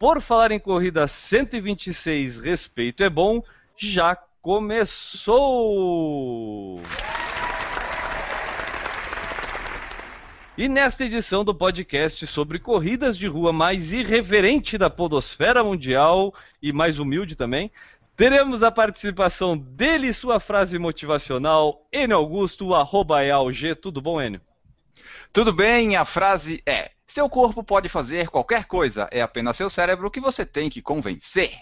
Por Falar em Corrida 126, Respeito é Bom, já começou! E nesta edição do podcast sobre corridas de rua mais irreverente da podosfera mundial e mais humilde também, teremos a participação dele e sua frase motivacional, Enio Augusto, arroba EAUG. Tudo bom, Enio? Tudo bem, a frase é: Seu corpo pode fazer qualquer coisa, é apenas seu cérebro que você tem que convencer.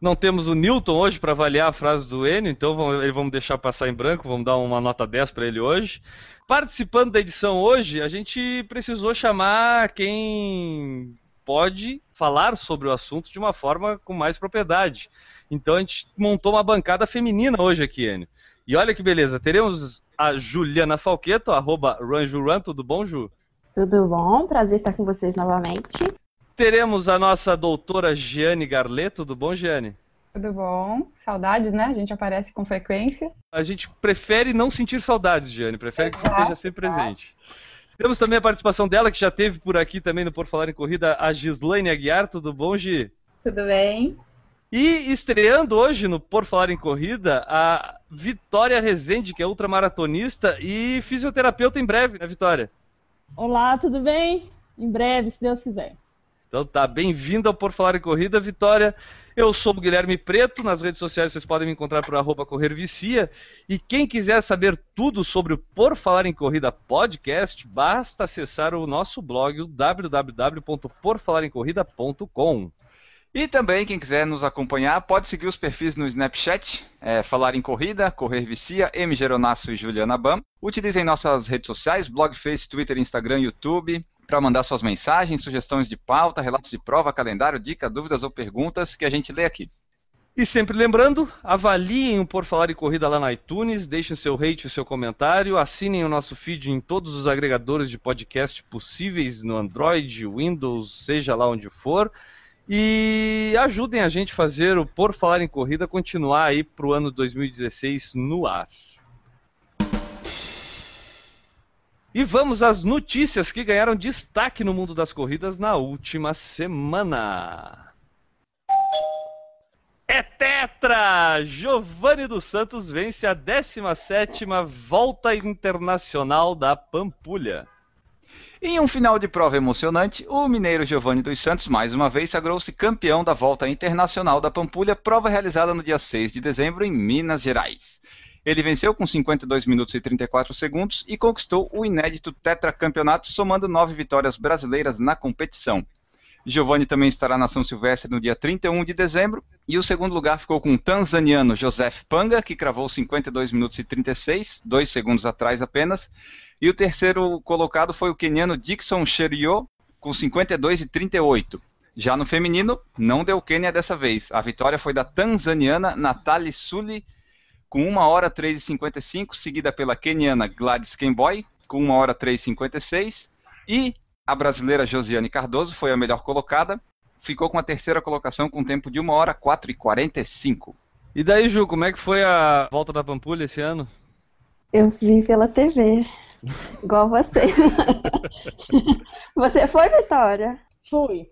Não temos o Newton hoje para avaliar a frase do Enio, então vamos, vamos deixar passar em branco, vamos dar uma nota 10 para ele hoje. Participando da edição hoje, a gente precisou chamar quem pode falar sobre o assunto de uma forma com mais propriedade. Então a gente montou uma bancada feminina hoje aqui, Enio. E olha que beleza, teremos a Juliana Falqueto, arroba RunJuran, tudo bom, Ju? Tudo bom? Prazer estar com vocês novamente. Teremos a nossa doutora Giane Garlet, tudo bom, Giane? Tudo bom? Saudades, né? A gente aparece com frequência. A gente prefere não sentir saudades, Giane, prefere que você esteja sempre presente. Temos também a participação dela, que já teve por aqui também no Por Falar em Corrida, a Gislaine Aguiar, tudo bom, Gi? Tudo bem? E estreando hoje no Por Falar em Corrida, a Vitória Rezende, que é ultramaratonista e fisioterapeuta em breve, né, Vitória? Olá, tudo bem? Em breve, se Deus quiser. Então tá, bem-vindo ao Por Falar em Corrida, Vitória. Eu sou o Guilherme Preto, nas redes sociais vocês podem me encontrar por arroba corrervicia. E quem quiser saber tudo sobre o Por Falar em Corrida podcast, basta acessar o nosso blog, o www.porfalaremcorrida.com. E também, quem quiser nos acompanhar, pode seguir os perfis no Snapchat, é, Falar em Corrida, Correr Vicia, M. Geronasso e Juliana Bam. Utilizem nossas redes sociais, blog, Face, Twitter, Instagram, YouTube, para mandar suas mensagens, sugestões de pauta, relatos de prova, calendário, dica, dúvidas ou perguntas que a gente lê aqui. E sempre lembrando, avaliem o Por Falar em Corrida lá no iTunes, deixem seu rate o seu comentário, assinem o nosso feed em todos os agregadores de podcast possíveis no Android, Windows, seja lá onde for. E ajudem a gente a fazer o Por Falar em Corrida continuar aí para o ano 2016 no ar. E vamos às notícias que ganharam destaque no mundo das corridas na última semana. É tetra! Giovanni dos Santos vence a 17ª Volta Internacional da Pampulha. Em um final de prova emocionante, o mineiro Giovanni dos Santos mais uma vez sagrou-se campeão da Volta Internacional da Pampulha, prova realizada no dia 6 de dezembro em Minas Gerais. Ele venceu com 52 minutos e 34 segundos e conquistou o inédito tetracampeonato, somando nove vitórias brasileiras na competição. Giovanni também estará na São Silvestre no dia 31 de dezembro, e o segundo lugar ficou com o tanzaniano Joseph Panga, que cravou 52 minutos e 36, dois segundos atrás apenas, e o terceiro colocado foi o queniano Dixon Cherio, com 52 e 38. Já no feminino, não deu Quênia dessa vez. A vitória foi da tanzaniana Natali Suli, com 1 hora 3 e 55, seguida pela queniana Gladys Kemboy, com 1 hora 3 e 56, e a brasileira Josiane Cardoso foi a melhor colocada, ficou com a terceira colocação com tempo de 1 hora 4 e 45. E daí, Ju, como é que foi a volta da Pampulha esse ano? Eu vi pela TV, igual você. você foi, Vitória? Fui.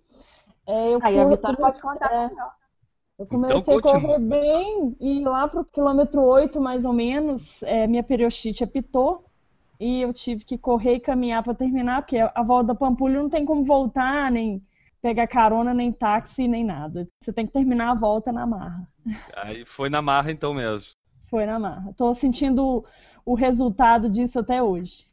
É, eu Aí a fui- Vitória pode contar é, melhor. Eu comecei Então, a correr bem e lá pro quilômetro 8, mais ou menos, é, minha periostite apitou e eu tive que correr e caminhar para terminar, porque a volta da Pampulha não tem como voltar, nem pegar carona, nem táxi, nem nada. Você tem que terminar a volta na marra. Aí foi na marra então mesmo. Foi na marra. Tô sentindo o resultado disso até hoje.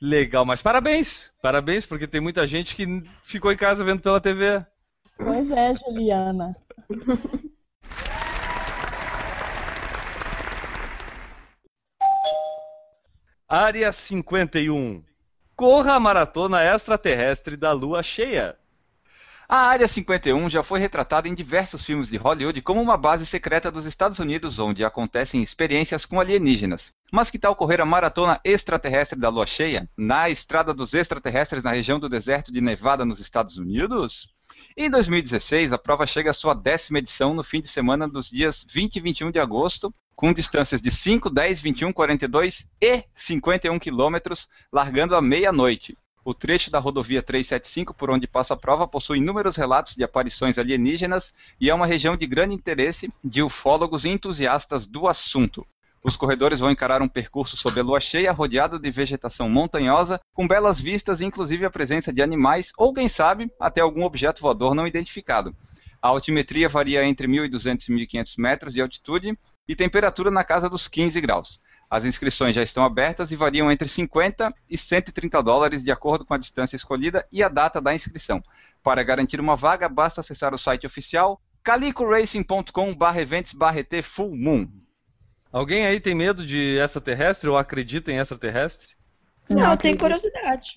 Legal, mas parabéns! Parabéns, porque tem muita gente que ficou em casa vendo pela TV. Pois é, Juliana. Área 51. Corra a maratona extraterrestre da lua cheia. A Área 51 já foi retratada em diversos filmes de Hollywood como uma base secreta dos Estados Unidos onde acontecem experiências com alienígenas. Mas que tal correr a maratona extraterrestre da Lua Cheia na Estrada dos Extraterrestres na região do deserto de Nevada, nos Estados Unidos? Em 2016, a prova chega à sua décima edição no fim de semana dos dias 20 e 21 de agosto, com distâncias de 5, 10, 21, 42 e 51 quilômetros, largando à meia-noite. O trecho da rodovia 375 por onde passa a prova possui inúmeros relatos de aparições alienígenas e é uma região de grande interesse de ufólogos e entusiastas do assunto. Os corredores vão encarar um percurso sob a lua cheia, rodeado de vegetação montanhosa, com belas vistas e inclusive a presença de animais ou, quem sabe, até algum objeto voador não identificado. A altimetria varia entre 1.200 e 1.500 metros de altitude e temperatura na casa dos 15 graus. As inscrições já estão abertas e variam entre 50 e 130 dólares, de acordo com a distância escolhida e a data da inscrição. Para garantir uma vaga, basta acessar o site oficial full moon. Alguém aí tem medo de extraterrestre ou acredita em extraterrestre? Não, Não eu tenho curiosidade.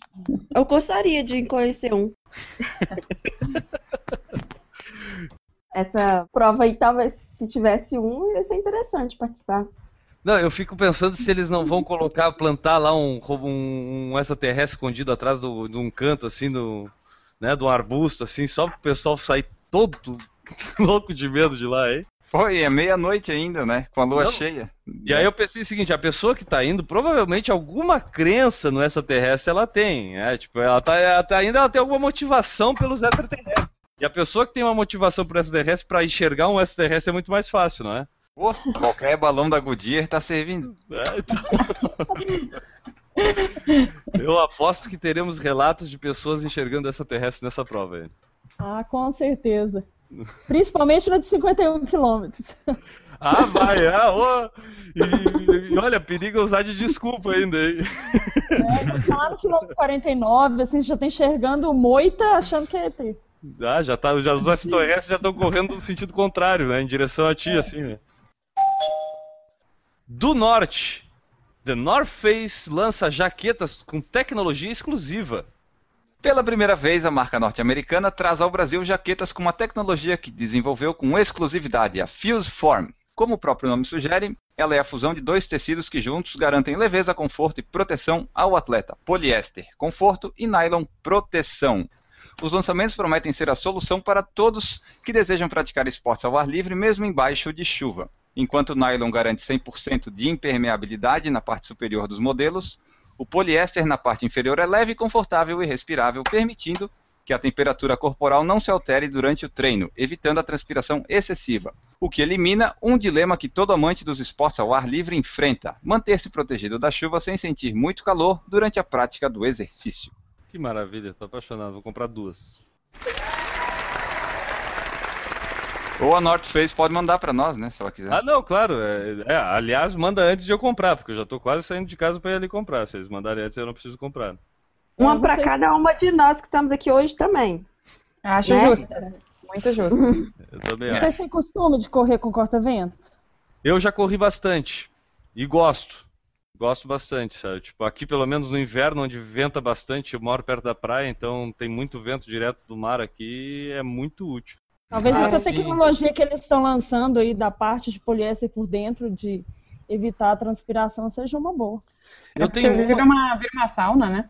Eu gostaria de conhecer um. Essa prova aí, talvez, se tivesse um, ia ser interessante participar. Não, eu fico pensando se eles não vão colocar, plantar lá um, um, um extraterrestre escondido atrás do- de um canto, assim, do, né, de um arbusto, assim, só pro pessoal sair todo louco de medo de lá, hein? Foi, é meia-noite ainda, né? Com a lua Não. cheia. E aí eu pensei o seguinte, a pessoa que tá indo, provavelmente alguma crença no extraterrestre ela tem, né? Tipo, ela tá, ela tá ainda ela tem alguma motivação pelos extraterrestres. E a pessoa que tem uma motivação por extraterrestre, pra enxergar um extraterrestre é muito mais fácil, não é? Pô, qualquer balão da Goodyear tá servindo. É, então- Eu aposto que teremos relatos de pessoas enxergando extraterrestre nessa prova aí. Ah, com certeza. Principalmente no de 51 quilômetros. Ah, vai, ah, ô. E, e olha, perigo usar de desculpa ainda, hein? É, lá no quilômetro 49, assim, você já tá enxergando moita achando que é ET. Ah, já tá, já, os extraterrestres já estão correndo no sentido contrário, né? Em direção a ti, assim, né? Do norte, The North Face lança jaquetas com tecnologia exclusiva. Pela primeira vez, a marca norte-americana traz ao Brasil jaquetas com uma tecnologia que desenvolveu com exclusividade, a Fuse Form. Como o próprio nome sugere, ela é a fusão de dois tecidos que juntos garantem leveza, conforto e proteção ao atleta: poliéster, conforto e nylon, proteção. Os lançamentos prometem ser a solução para todos que desejam praticar esportes ao ar livre, mesmo embaixo de chuva. Enquanto o nylon garante 100% de impermeabilidade na parte superior dos modelos, o poliéster na parte inferior é leve, confortável e respirável, permitindo que a temperatura corporal não se altere durante o treino, evitando a transpiração excessiva, o que elimina um dilema que todo amante dos esportes ao ar livre enfrenta: manter-se protegido da chuva sem sentir muito calor durante a prática do exercício. Que maravilha, tô apaixonado, vou comprar duas. Ou a North Face pode mandar para nós, né, se ela quiser. Ah, não, claro. é- é, aliás, manda antes de eu comprar, porque eu já tô quase saindo de casa pra ir ali comprar. Se eles mandarem antes, eu não preciso comprar. Uma É, para cada uma de nós que estamos aqui hoje também. Acho Né? justo. Muito justo. Eu também acho. Vocês têm costume de correr com corta-vento? Eu já corri bastante. E gosto. Gosto bastante, sabe? Tipo, aqui pelo menos no inverno, onde venta bastante, eu moro perto da praia, então tem muito vento direto do mar aqui, é muito útil. Talvez Ah, essa sim. tecnologia que eles estão lançando aí da parte de poliéster por dentro, de evitar a transpiração, seja uma boa. Eu É porque tenho vira uma... uma, vira uma sauna, né?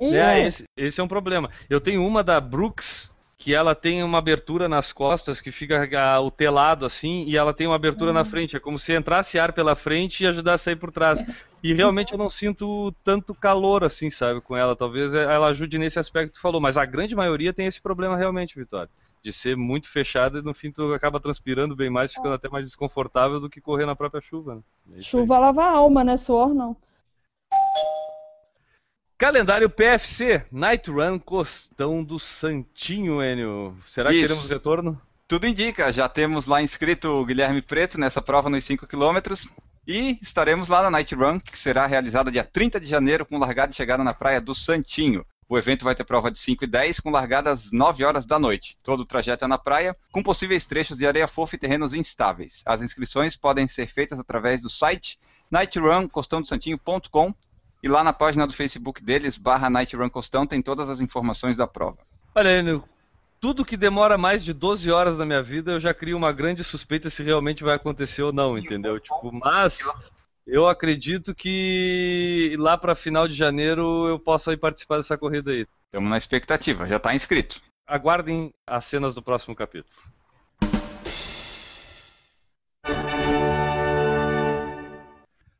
Isso. É, esse, esse é um problema. Eu tenho uma da Brooks, que ela tem uma abertura nas costas que fica o telado assim, e ela tem uma abertura na frente. É como se entrasse ar pela frente e ajudasse a sair por trás. E realmente eu não sinto tanto calor assim, sabe, com ela. Talvez ela ajude nesse aspecto que tu falou, mas a grande maioria tem esse problema realmente, Vitória. De ser muito fechada e no fim tu acaba transpirando bem mais, ficando até mais desconfortável do que correr na própria chuva. Né? É isso aí. Chuva lava a alma, né? Suor não. Calendário PFC, Night Run Costão do Santinho, Enio. Será que Isso. teremos retorno? Tudo indica, já temos lá inscrito o Guilherme Preto nessa prova nos 5 km e estaremos lá na Night Run, que será realizada dia 30 de janeiro com largada e chegada na praia do Santinho. O evento vai ter prova de 5 e 10 com largada às 9 horas da noite. Todo o trajeto é na praia, com possíveis trechos de areia fofa e terrenos instáveis. As inscrições podem ser feitas através do site nightruncostandosantinho.com e lá na página do Facebook deles, barra Night Run Costão, tem todas as informações da prova. Olha, Enio, tudo que demora mais de 12 horas na minha vida, eu já crio uma grande suspeita se realmente vai acontecer ou não, entendeu? Tipo, mas eu acredito que lá para final de janeiro eu possa ir participar dessa corrida aí. Estamos na expectativa, já está inscrito. Aguardem as cenas do próximo capítulo.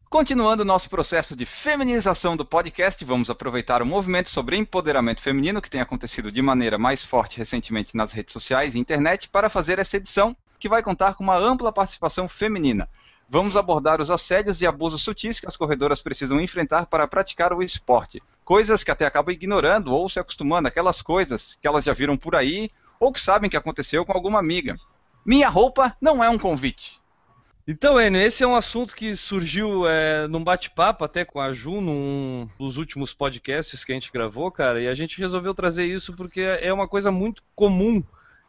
Continuando nosso processo de feminização do podcast, vamos aproveitar o movimento sobre empoderamento feminino que tem acontecido de maneira mais forte recentemente nas redes sociais e internet para fazer essa edição, que vai contar com uma ampla participação feminina. Vamos abordar os assédios e abusos sutis que as corredoras precisam enfrentar para praticar o esporte. Coisas que até acabam ignorando ou se acostumando, aquelas coisas que elas já viram por aí ou que sabem que aconteceu com alguma amiga. Minha roupa não é um convite. Então, Enio, esse é um assunto que surgiu é, num bate-papo até com a Ju, num dos últimos podcasts que a gente gravou, cara, e a gente resolveu trazer isso porque é uma coisa muito comum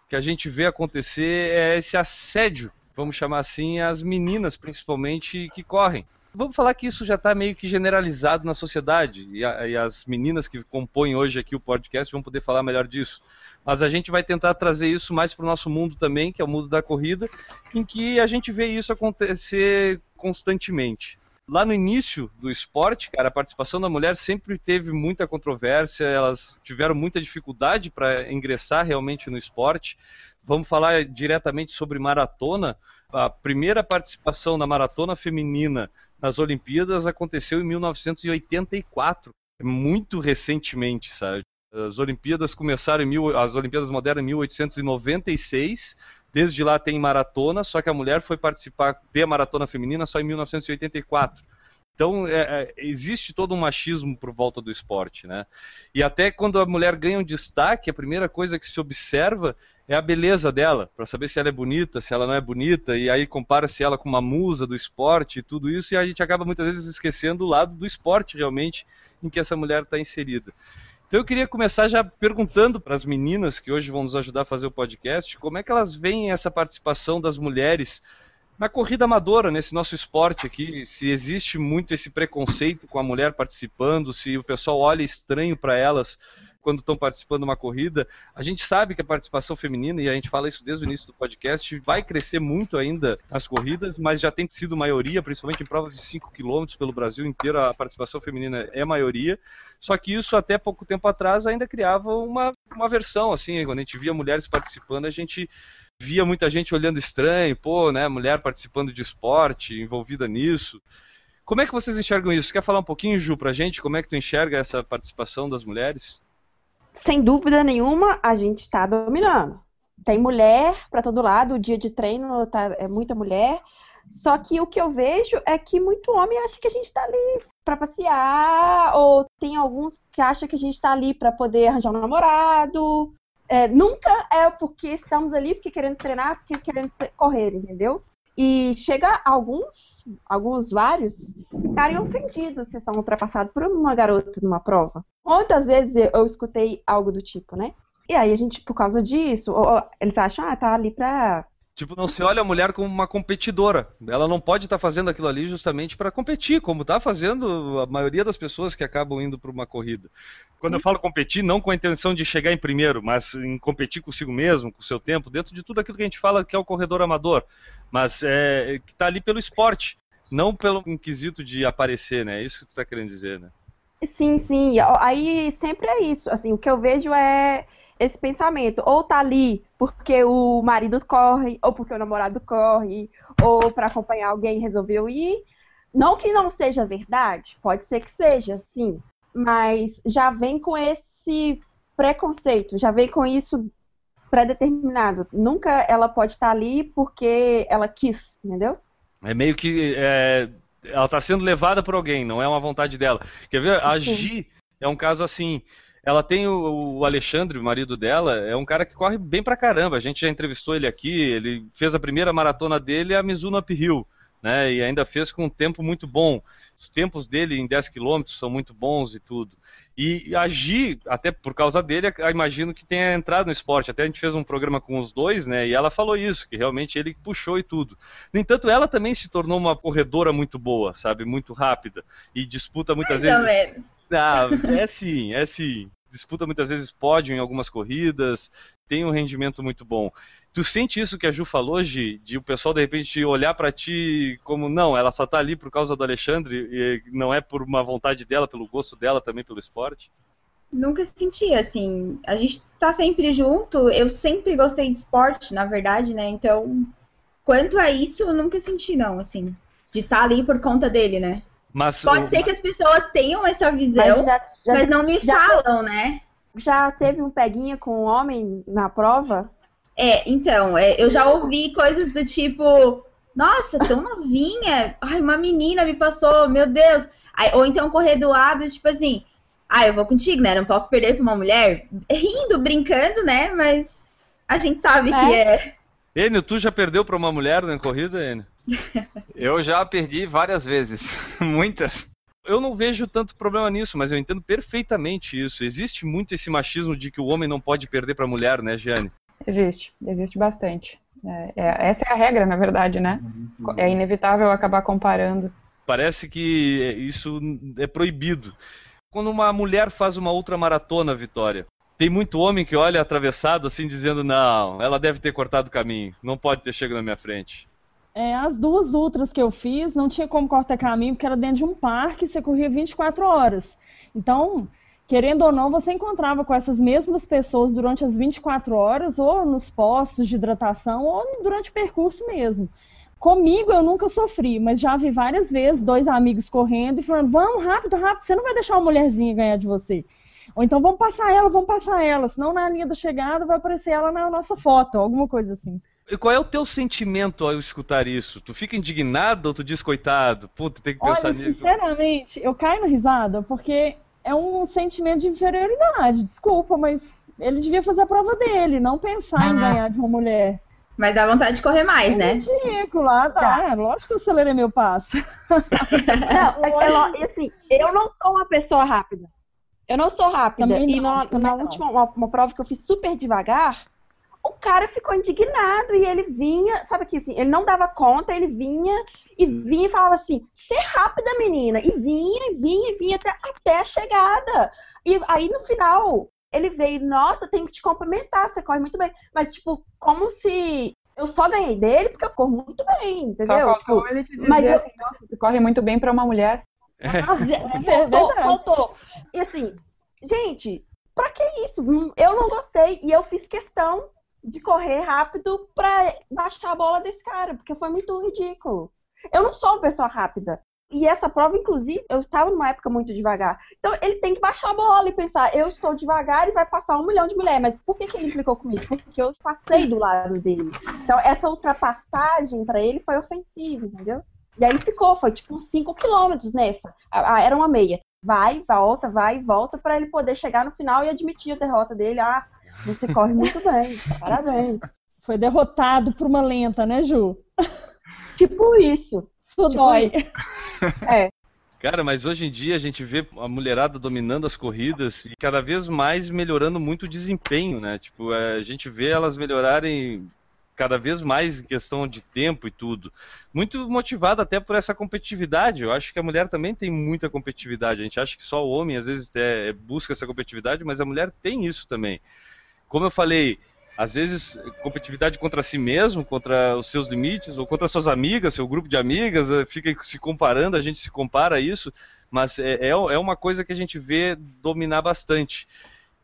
que a gente vê acontecer, é esse assédio, vamos chamar assim, as meninas principalmente que correm. Vamos falar que isso já está meio que generalizado na sociedade, e, a, e as meninas que compõem hoje aqui o podcast vão poder falar melhor disso mas a gente vai tentar trazer isso mais para o nosso mundo também, que é o mundo da corrida, em que a gente vê isso acontecer constantemente. Lá no início do esporte, cara, a participação da mulher sempre teve muita controvérsia, elas tiveram muita dificuldade para ingressar realmente no esporte. Vamos falar diretamente sobre maratona. A primeira participação na maratona feminina nas Olimpíadas aconteceu em 1984, muito recentemente, sabe? As Olimpíadas começaram em mil, as Olimpíadas modernas em 1896. Desde lá tem maratona, só que a mulher foi participar de maratona feminina só em 1984. Então, é, é, existe todo um machismo por volta do esporte, né? E até quando a mulher ganha um destaque, a primeira coisa que se observa é a beleza dela, para saber se ela é bonita, se ela não é bonita, e aí compara-se ela com uma musa do esporte e tudo isso, e a gente acaba muitas vezes esquecendo o lado do esporte realmente em que essa mulher está inserida. Então eu queria começar já perguntando para as meninas que hoje vão nos ajudar a fazer o podcast, como é que elas veem essa participação das mulheres na corrida amadora, nesse nosso esporte aqui, se existe muito esse preconceito com a mulher participando, se o pessoal olha estranho para elas quando estão participando de uma corrida. A gente sabe que a participação feminina, e a gente fala isso desde o início do podcast, vai crescer muito ainda nas corridas, mas já tem sido maioria, principalmente em provas de 5 km pelo Brasil inteiro, a participação feminina é maioria. Só que isso até pouco tempo atrás ainda criava uma, uma versão, assim, quando a gente via mulheres participando, a gente via muita gente olhando estranho, pô, né, mulher participando de esporte, envolvida nisso. Como é que vocês enxergam isso? Quer falar um pouquinho, Ju, pra gente? Como é que tu enxerga essa participação das mulheres? sem dúvida nenhuma, a gente está dominando. Tem mulher para todo lado, o dia de treino tá, é muita mulher. Só que o que eu vejo é que muito homem acha que a gente está ali para passear, ou tem alguns que acham que a gente está ali para poder arranjar um namorado. É, nunca é porque estamos ali porque queremos treinar, porque queremos correr, entendeu? E chega alguns, alguns vários, ficarem ofendidos se são ultrapassados por uma garota numa prova. Quantas vezes eu escutei algo do tipo, né? E aí a gente, por causa disso, eles acham, ah, tá ali pra Tipo, não se olha a mulher como uma competidora. Ela não pode estar tá fazendo aquilo ali justamente para competir, como está fazendo a maioria das pessoas que acabam indo para uma corrida. Quando eu falo competir, não com a intenção de chegar em primeiro, mas em competir consigo mesmo, com o seu tempo, dentro de tudo aquilo que a gente fala que é o corredor amador. Mas é, que está ali pelo esporte, não pelo inquisito de aparecer, né? É isso que tu está querendo dizer, né? Sim, sim. Aí sempre é isso. Assim, o que eu vejo é esse pensamento. Ou tá ali porque o marido corre, ou porque o namorado corre, ou para acompanhar alguém resolveu ir. Não que não seja verdade, pode ser que seja, sim. Mas já vem com esse preconceito, já vem com isso pré-determinado. Nunca ela pode estar ali porque ela quis, entendeu? É meio que é, ela está sendo levada por alguém, não é uma vontade dela. Quer ver? Agir é um caso assim. Ela tem o, o, Alexandre, o marido dela, é um cara que corre bem pra caramba. A gente já entrevistou ele aqui, ele fez a primeira maratona dele, a Mizuno Uphill, né? E ainda fez com um tempo muito bom. Os tempos dele em 10 km são muito bons e tudo. E agir, até por causa dele, imagino que tenha entrado no esporte. Até a gente fez um programa com os dois, né? E ela falou isso, que realmente ele puxou e tudo. No entanto, ela também se tornou uma corredora muito boa, sabe? Muito rápida. E disputa muitas Mais vezes. Ou menos. Ah, é sim, é sim. disputa muitas vezes pódio em algumas corridas, tem um rendimento muito bom. Tu sente isso que a Ju falou, Gi, de o pessoal de repente olhar para ti como não, ela só tá ali por causa do Alexandre e não é por uma vontade dela, pelo gosto dela também pelo esporte? Nunca senti, assim, a gente tá sempre junto, eu sempre gostei de esporte, na verdade, né, então, quanto a isso, eu nunca senti, não, assim, de estar tá ali por conta dele, né. Mas, Pode o... ser que as pessoas tenham essa visão, mas, já, já, mas não me falam, né. Já teve um peguinha com um homem na prova? É, então, é, eu já ouvi coisas do tipo, nossa, tão novinha, ai, uma menina me passou, meu Deus. Aí, ou então correr do lado, tipo assim, ah, eu vou contigo, né? Não posso perder pra uma mulher. Rindo, brincando, né? Mas a gente sabe é. que é. Enio, tu já perdeu pra uma mulher na corrida, Enio? eu já perdi várias vezes. Muitas. Eu não vejo tanto problema nisso, mas eu entendo perfeitamente isso. Existe muito esse machismo de que o homem não pode perder para a mulher, né, Giane? Existe, existe bastante. É, é, essa é a regra, na verdade, né? É inevitável acabar comparando. Parece que isso é proibido. Quando uma mulher faz uma ultramaratona, Vitória, tem muito homem que olha atravessado assim, dizendo: não, ela deve ter cortado o caminho, não pode ter chegado na minha frente. É, as duas ultras que eu fiz, não tinha como cortar caminho, porque era dentro de um parque e você corria 24 horas. Então, querendo ou não, você encontrava com essas mesmas pessoas durante as 24 horas, ou nos postos de hidratação, ou durante o percurso mesmo. Comigo eu nunca sofri, mas já vi várias vezes dois amigos correndo e falando: vamos, rápido, rápido, você não vai deixar uma mulherzinha ganhar de você. Ou então vamos passar ela, vamos passar ela, senão na linha da chegada vai aparecer ela na nossa foto, alguma coisa assim. E qual é o teu sentimento ao escutar isso? Tu fica indignado ou tu diz, coitado, puta, tem que pensar Olha, nisso? Sinceramente, eu caio na risada porque é um sentimento de inferioridade, desculpa, mas ele devia fazer a prova dele, não pensar em ganhar de uma mulher. Mas dá vontade de correr mais, é né? Ridículo, ah, tá. É, lógico que eu acelerei meu passo. não, é, assim, eu não sou uma pessoa rápida. Eu não sou rápida. Também e não, na, na última uma, uma, prova que eu fiz super devagar, o cara ficou indignado e ele vinha, sabe que assim, ele não dava conta, ele vinha e vinha e falava assim, ser rápida, menina. E vinha, e vinha, e vinha até, até a chegada. E aí no final, ele veio, nossa, tenho que te cumprimentar, você corre muito bem. Mas, tipo, como se eu só ganhei dele porque eu corro muito bem, entendeu? Só tipo, ele te mas eu... assim, nossa, você corre muito bem para uma mulher. É. faltou, faltou. E assim, gente, pra que isso? Eu não gostei e eu fiz questão de correr rápido pra baixar a bola desse cara, porque foi muito ridículo. Eu não sou uma pessoa rápida. E essa prova, inclusive, eu estava numa época muito devagar. Então, ele tem que baixar a bola e pensar, eu estou devagar e vai passar um milhão de mulheres. Mas por que, que ele implicou comigo? Porque eu passei do lado dele. Então, essa ultrapassagem para ele foi ofensiva, entendeu? E aí ele ficou, foi tipo 5 quilômetros nessa. era uma meia. Vai, volta, vai, volta, para ele poder chegar no final e admitir a derrota dele. Ah, você corre muito bem, parabéns. Foi derrotado por uma lenta, né, Ju? Tipo isso. Isso tipo dói. Isso. É. Cara, mas hoje em dia a gente vê a mulherada dominando as corridas e cada vez mais melhorando muito o desempenho, né? Tipo, é, a gente vê elas melhorarem cada vez mais em questão de tempo e tudo. Muito motivado até por essa competitividade. Eu acho que a mulher também tem muita competitividade. A gente acha que só o homem às vezes é, busca essa competitividade, mas a mulher tem isso também. Como eu falei, às vezes competitividade contra si mesmo, contra os seus limites, ou contra suas amigas, seu grupo de amigas, eh, fica se comparando, a gente se compara a isso, mas é, é, é uma coisa que a gente vê dominar bastante.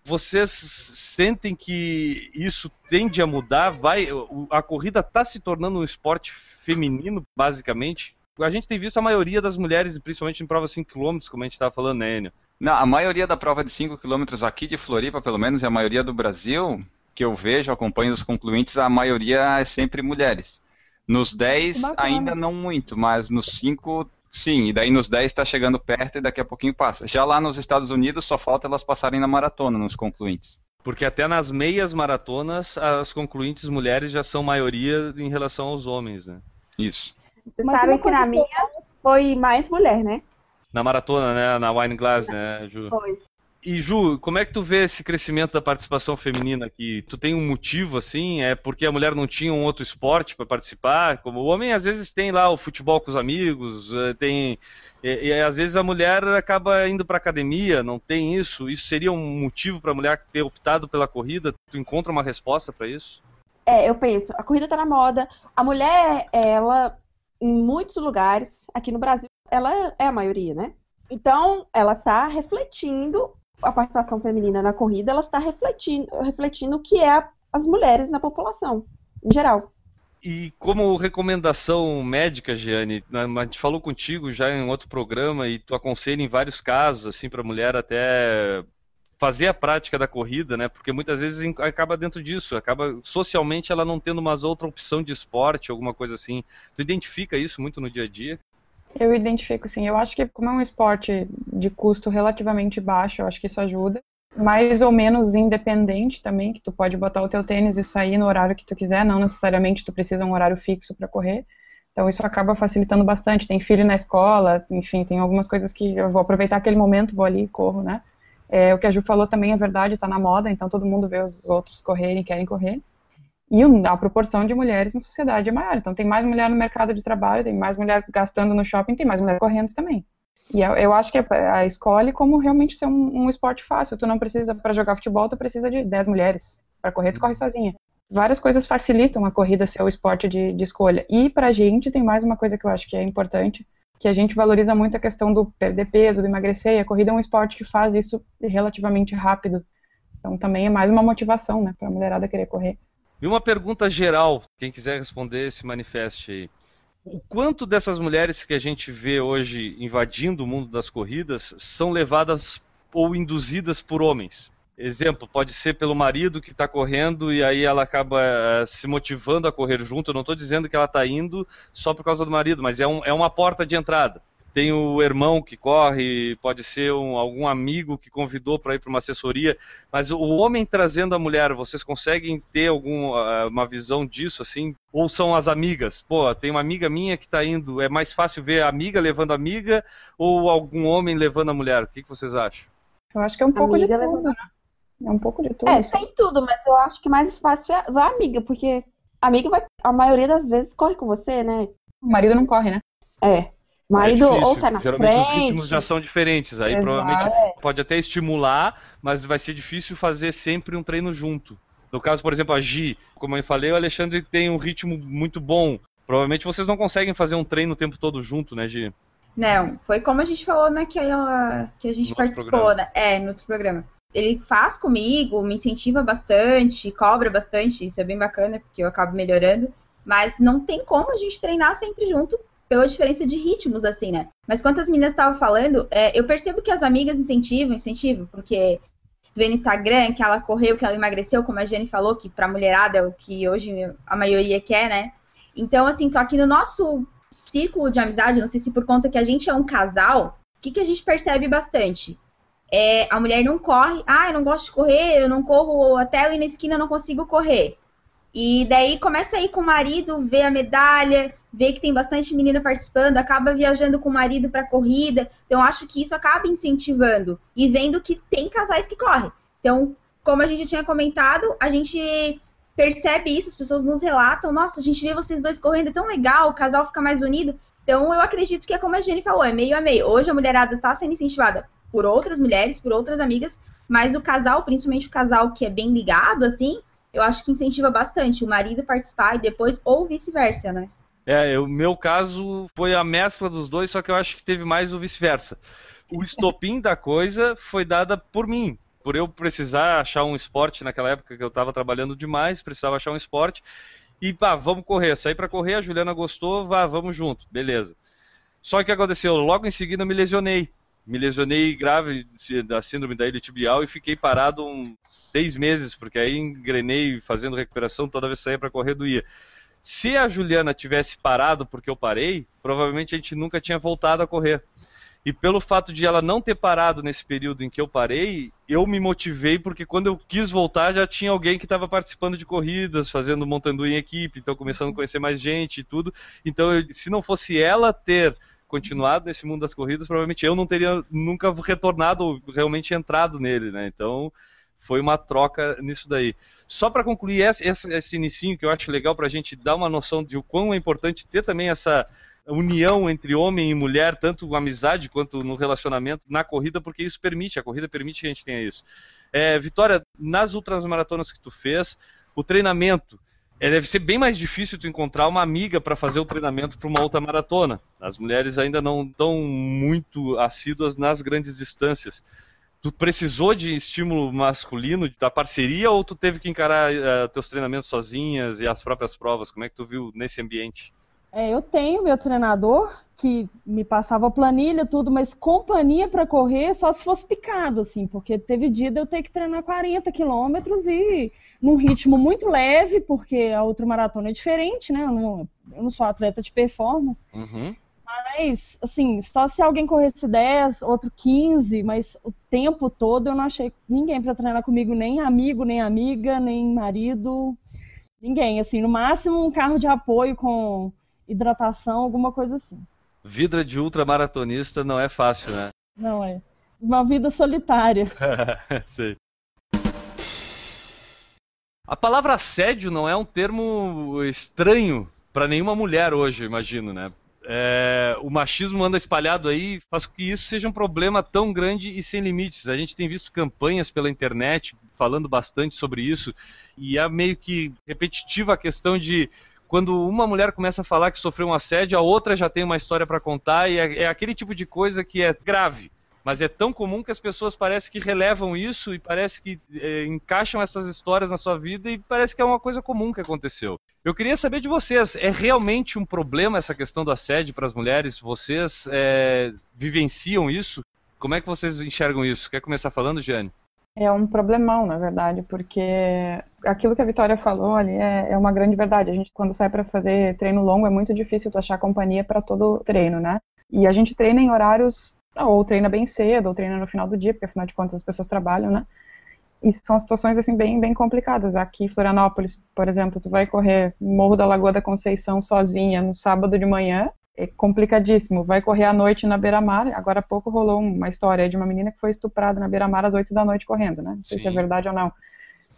Vocês sentem que isso tende a mudar? Vai, a corrida está se tornando um esporte feminino, basicamente? A gente tem visto a maioria das mulheres, principalmente em provas 5 km, como a gente estava falando, né, Enio? Não, a maioria da prova de 5 km aqui de Floripa, pelo menos, e a maioria do Brasil, que eu vejo, acompanho os concluintes, a maioria é sempre mulheres. Nos 10 ainda não muito, mas nos 5 sim, e daí nos 10 está chegando perto e daqui a pouquinho passa. Já lá nos Estados Unidos só falta elas passarem na maratona, nos concluintes. Porque até nas meias maratonas, as concluintes mulheres já são maioria em relação aos homens, né? Isso. Você sabe que na minha foi mais mulher, né? Na maratona, né? Na Wine Glass, né, Ju? Foi. E Ju, como é que tu vê esse crescimento da participação feminina aqui? Tu tem um motivo assim? É porque a mulher não tinha um outro esporte para participar? Como o homem às vezes tem lá o futebol com os amigos, eh, tem e, e às vezes a mulher acaba indo para academia, não tem isso. Isso seria um motivo para a mulher ter optado pela corrida? Tu encontra uma resposta para isso? É, eu penso, a corrida está na moda. A mulher, ela, em muitos lugares, aqui no Brasil, ela é a maioria, né? Então, ela está refletindo a participação feminina na corrida, ela está refletindo, refletindo o que é as mulheres na população, em geral. E como recomendação médica, Giane, né, a gente falou contigo já em outro programa e tu aconselha em vários casos, assim, para a mulher até fazer a prática da corrida, né? Porque muitas vezes acaba dentro disso, acaba socialmente ela não tendo mais outra opção de esporte, alguma coisa assim. Tu identifica isso muito no dia a dia? Eu identifico, sim. Eu acho que como é um esporte de custo relativamente baixo, eu acho que isso ajuda. Mais ou menos independente também, que tu pode botar o teu tênis e sair no horário que tu quiser, não necessariamente tu precisa um horário fixo para correr. Então isso acaba facilitando bastante. Tem filho na escola, enfim, tem algumas coisas que eu vou aproveitar aquele momento, vou ali e corro, né? É, o que a Ju falou também é verdade, está na moda, então todo mundo vê os outros correrem, querem correr. E a proporção de mulheres na sociedade é maior. Então, tem mais mulher no mercado de trabalho, tem mais mulher gastando no shopping, tem mais mulher correndo também. E eu, acho que a escolhe como realmente ser um, um esporte fácil. Tu não precisa, para jogar futebol, tu precisa de 10 mulheres. Para correr, tu corre sozinha. Várias coisas facilitam a corrida ser o esporte de, de escolha. E para a gente, tem mais uma coisa que eu acho que é importante, que a gente valoriza muito a questão do perder peso, do emagrecer, e a corrida é um esporte que faz isso relativamente rápido. Então também é mais uma motivação, né, para a mulherada querer correr. E uma pergunta geral, quem quiser responder, se manifeste aí. O quanto dessas mulheres que a gente vê hoje invadindo o mundo das corridas são levadas ou induzidas por homens? Exemplo, pode ser pelo marido que está correndo e aí ela acaba uh, se motivando a correr junto. Eu não estou dizendo que ela está indo só por causa do marido, mas é, um, é uma porta de entrada tem o irmão que corre, pode ser um, algum amigo que convidou para ir para uma assessoria, mas o homem trazendo a mulher, vocês conseguem ter alguma ah, visão disso assim? Ou são as amigas? Pô, tem uma amiga minha que está indo, é mais fácil ver a amiga levando a amiga ou algum homem levando a mulher? O que, que vocês acham? Eu acho que é um pouco amiga de tudo. Levando... É um pouco de tudo. É, tem tudo, mas eu acho que mais fácil é a amiga, porque a amiga vai, a maioria das vezes corre com você, né? O marido não corre, né? É. Marido é ou sai na Geralmente frente. os ritmos já são diferentes. Aí Exato. provavelmente pode até estimular, mas vai ser difícil fazer sempre um treino junto. No caso, por exemplo, a Gi, como eu falei, o Alexandre tem um ritmo muito bom. Provavelmente vocês não conseguem fazer um treino o tempo todo junto, né, Gi? Não, foi como a gente falou naquela que a gente No participou, né? É, no outro programa. Ele faz comigo, me incentiva bastante, cobra bastante, isso é bem bacana, porque eu acabo melhorando. Mas não tem como a gente treinar sempre junto, pela diferença de ritmos, assim, né? Mas quanto as meninas estavam falando, é, eu percebo que as amigas incentivam, incentivam, porque tu vê no Instagram que ela correu, que ela emagreceu, como a Jenny falou, que pra mulherada é o que hoje a maioria quer, né? Então, assim, só que no nosso círculo de amizade, não sei se por conta que a gente é um casal, o que, que a gente percebe bastante? É, a mulher não corre, ah, eu não gosto de correr, eu não corro até ali na esquina, eu não consigo correr. E daí começa a ir com o marido, vê a medalha, vê que tem bastante menina participando, acaba viajando com o marido para corrida. Então acho que isso acaba incentivando e vendo que tem casais que correm. Então, como a gente tinha comentado, a gente percebe isso, as pessoas nos relatam, nossa, a gente vê vocês dois correndo, é tão legal, o casal fica mais unido. Então eu acredito que é como a Jenny falou, é meio a meio. Hoje a mulherada está sendo incentivada por outras mulheres, por outras amigas, mas o casal, principalmente o casal que é bem ligado, assim, eu acho que incentiva bastante o marido participar e depois, ou vice-versa, né? É, o meu caso foi a mescla dos dois, só que eu acho que teve mais o vice-versa. O estopim da coisa foi dada por mim, por eu precisar achar um esporte naquela época que eu estava trabalhando demais, precisava achar um esporte. E pá, vamos correr. Saí para correr, a Juliana gostou, vá, vamos junto, beleza. Só que aconteceu? Logo em seguida me lesionei. Me lesionei grave da síndrome da ilha tibial e fiquei parado uns seis meses, porque aí engrenei fazendo recuperação, toda vez que saía para correr doía. Se a Juliana tivesse parado porque eu parei, provavelmente a gente nunca tinha voltado a correr. E pelo fato de ela não ter parado nesse período em que eu parei, eu me motivei porque quando eu quis voltar já tinha alguém que estava participando de corridas, fazendo montando em equipe, então começando a conhecer mais gente e tudo. Então, eu- se não fosse ela ter continuado nesse mundo das corridas, provavelmente eu não teria nunca retornado ou realmente entrado nele, né? Então foi uma troca nisso daí. Só para concluir esse, esse, esse inicinho que eu acho legal para a gente dar uma noção de o quão é importante ter também essa união entre homem e mulher, tanto amizade quanto no relacionamento, na corrida, porque isso permite, a corrida permite que a gente tenha isso. É, Vitória, nas ultramaratonas que tu fez, o treinamento, é, deve ser bem mais difícil tu encontrar uma amiga para fazer o treinamento para uma outra maratona. As mulheres ainda não estão muito assíduas nas grandes distâncias. Tu precisou de estímulo masculino, da parceria, ou tu teve que encarar uh, teus treinamentos sozinhas e as próprias provas? Como é que tu viu nesse ambiente? É, eu tenho meu treinador que me passava planilha, tudo, mas companhia para correr só se fosse picado, assim, porque teve dia de eu ter que treinar 40 quilômetros e num ritmo muito leve, porque a outra maratona é diferente, né? Eu não, eu não sou atleta de performance. Uhum. Mas, assim, só se alguém corresse 10, outro 15, mas o tempo todo eu não achei ninguém para treinar comigo, nem amigo, nem amiga, nem marido, ninguém. Assim, no máximo um carro de apoio com hidratação, alguma coisa assim. Vida de ultramaratonista não é fácil, né? Não é. Uma vida solitária. Sei. A palavra assédio não é um termo estranho para nenhuma mulher hoje, imagino, né? É, o machismo anda espalhado aí, faz com que isso seja um problema tão grande e sem limites. A gente tem visto campanhas pela internet falando bastante sobre isso, e é meio que repetitiva a questão de quando uma mulher começa a falar que sofreu um assédio, a outra já tem uma história para contar, e é, é, aquele tipo de coisa que é grave. Mas é tão comum que as pessoas parecem que relevam isso e parece que é, encaixam essas histórias na sua vida e parece que é uma coisa comum que aconteceu. Eu queria saber de vocês, é realmente um problema essa questão do assédio para as mulheres? Vocês é, vivenciam isso? Como é que vocês enxergam isso? Quer começar falando, Jane? é um problemão, na verdade, porque aquilo que a Vitória falou ali é, é uma grande verdade. A gente, quando sai para fazer treino longo, é muito difícil tu achar companhia para todo treino, né? E a gente treina em horários, ou treina bem cedo, ou treina no final do dia, porque afinal de contas as pessoas trabalham, né? E são situações assim bem, bem complicadas. Aqui em Florianópolis, por exemplo, tu vai correr Morro da Lagoa da Conceição sozinha no sábado de manhã, é complicadíssimo. Vai correr à noite na beira-mar. Agora há pouco rolou uma história de uma menina que foi estuprada na beira-mar às 8 da noite correndo, né? Não sei Sim. se é verdade ou não.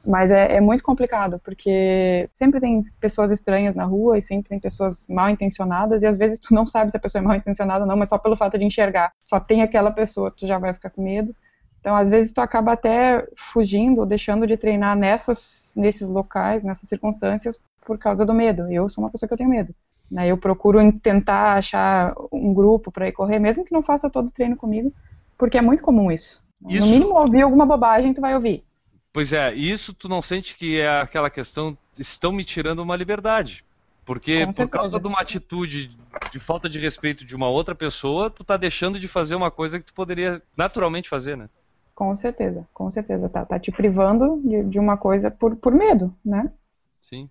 Mas é, é, muito complicado, porque sempre tem pessoas estranhas na rua e sempre tem pessoas mal intencionadas, e às vezes tu não sabe se a pessoa é mal intencionada ou não, mas só pelo fato de enxergar, só tem aquela pessoa, tu já vai ficar com medo. Então, às vezes, tu acaba até fugindo ou deixando de treinar nessas, nesses locais, nessas circunstâncias, por causa do medo. Eu sou uma pessoa que eu tenho medo. Né? Eu procuro tentar achar um grupo para ir correr, mesmo que não faça todo o treino comigo, porque é muito comum isso. isso. No mínimo, ouvir alguma bobagem, tu vai ouvir. Pois é, isso tu não sente que é aquela questão, estão me tirando uma liberdade. Porque por causa de uma atitude de falta de respeito de uma outra pessoa, tu tá deixando de fazer uma coisa que tu poderia naturalmente fazer, né? Com certeza, com certeza. Tá, tá te privando de, de uma coisa por, por medo, né? Sim.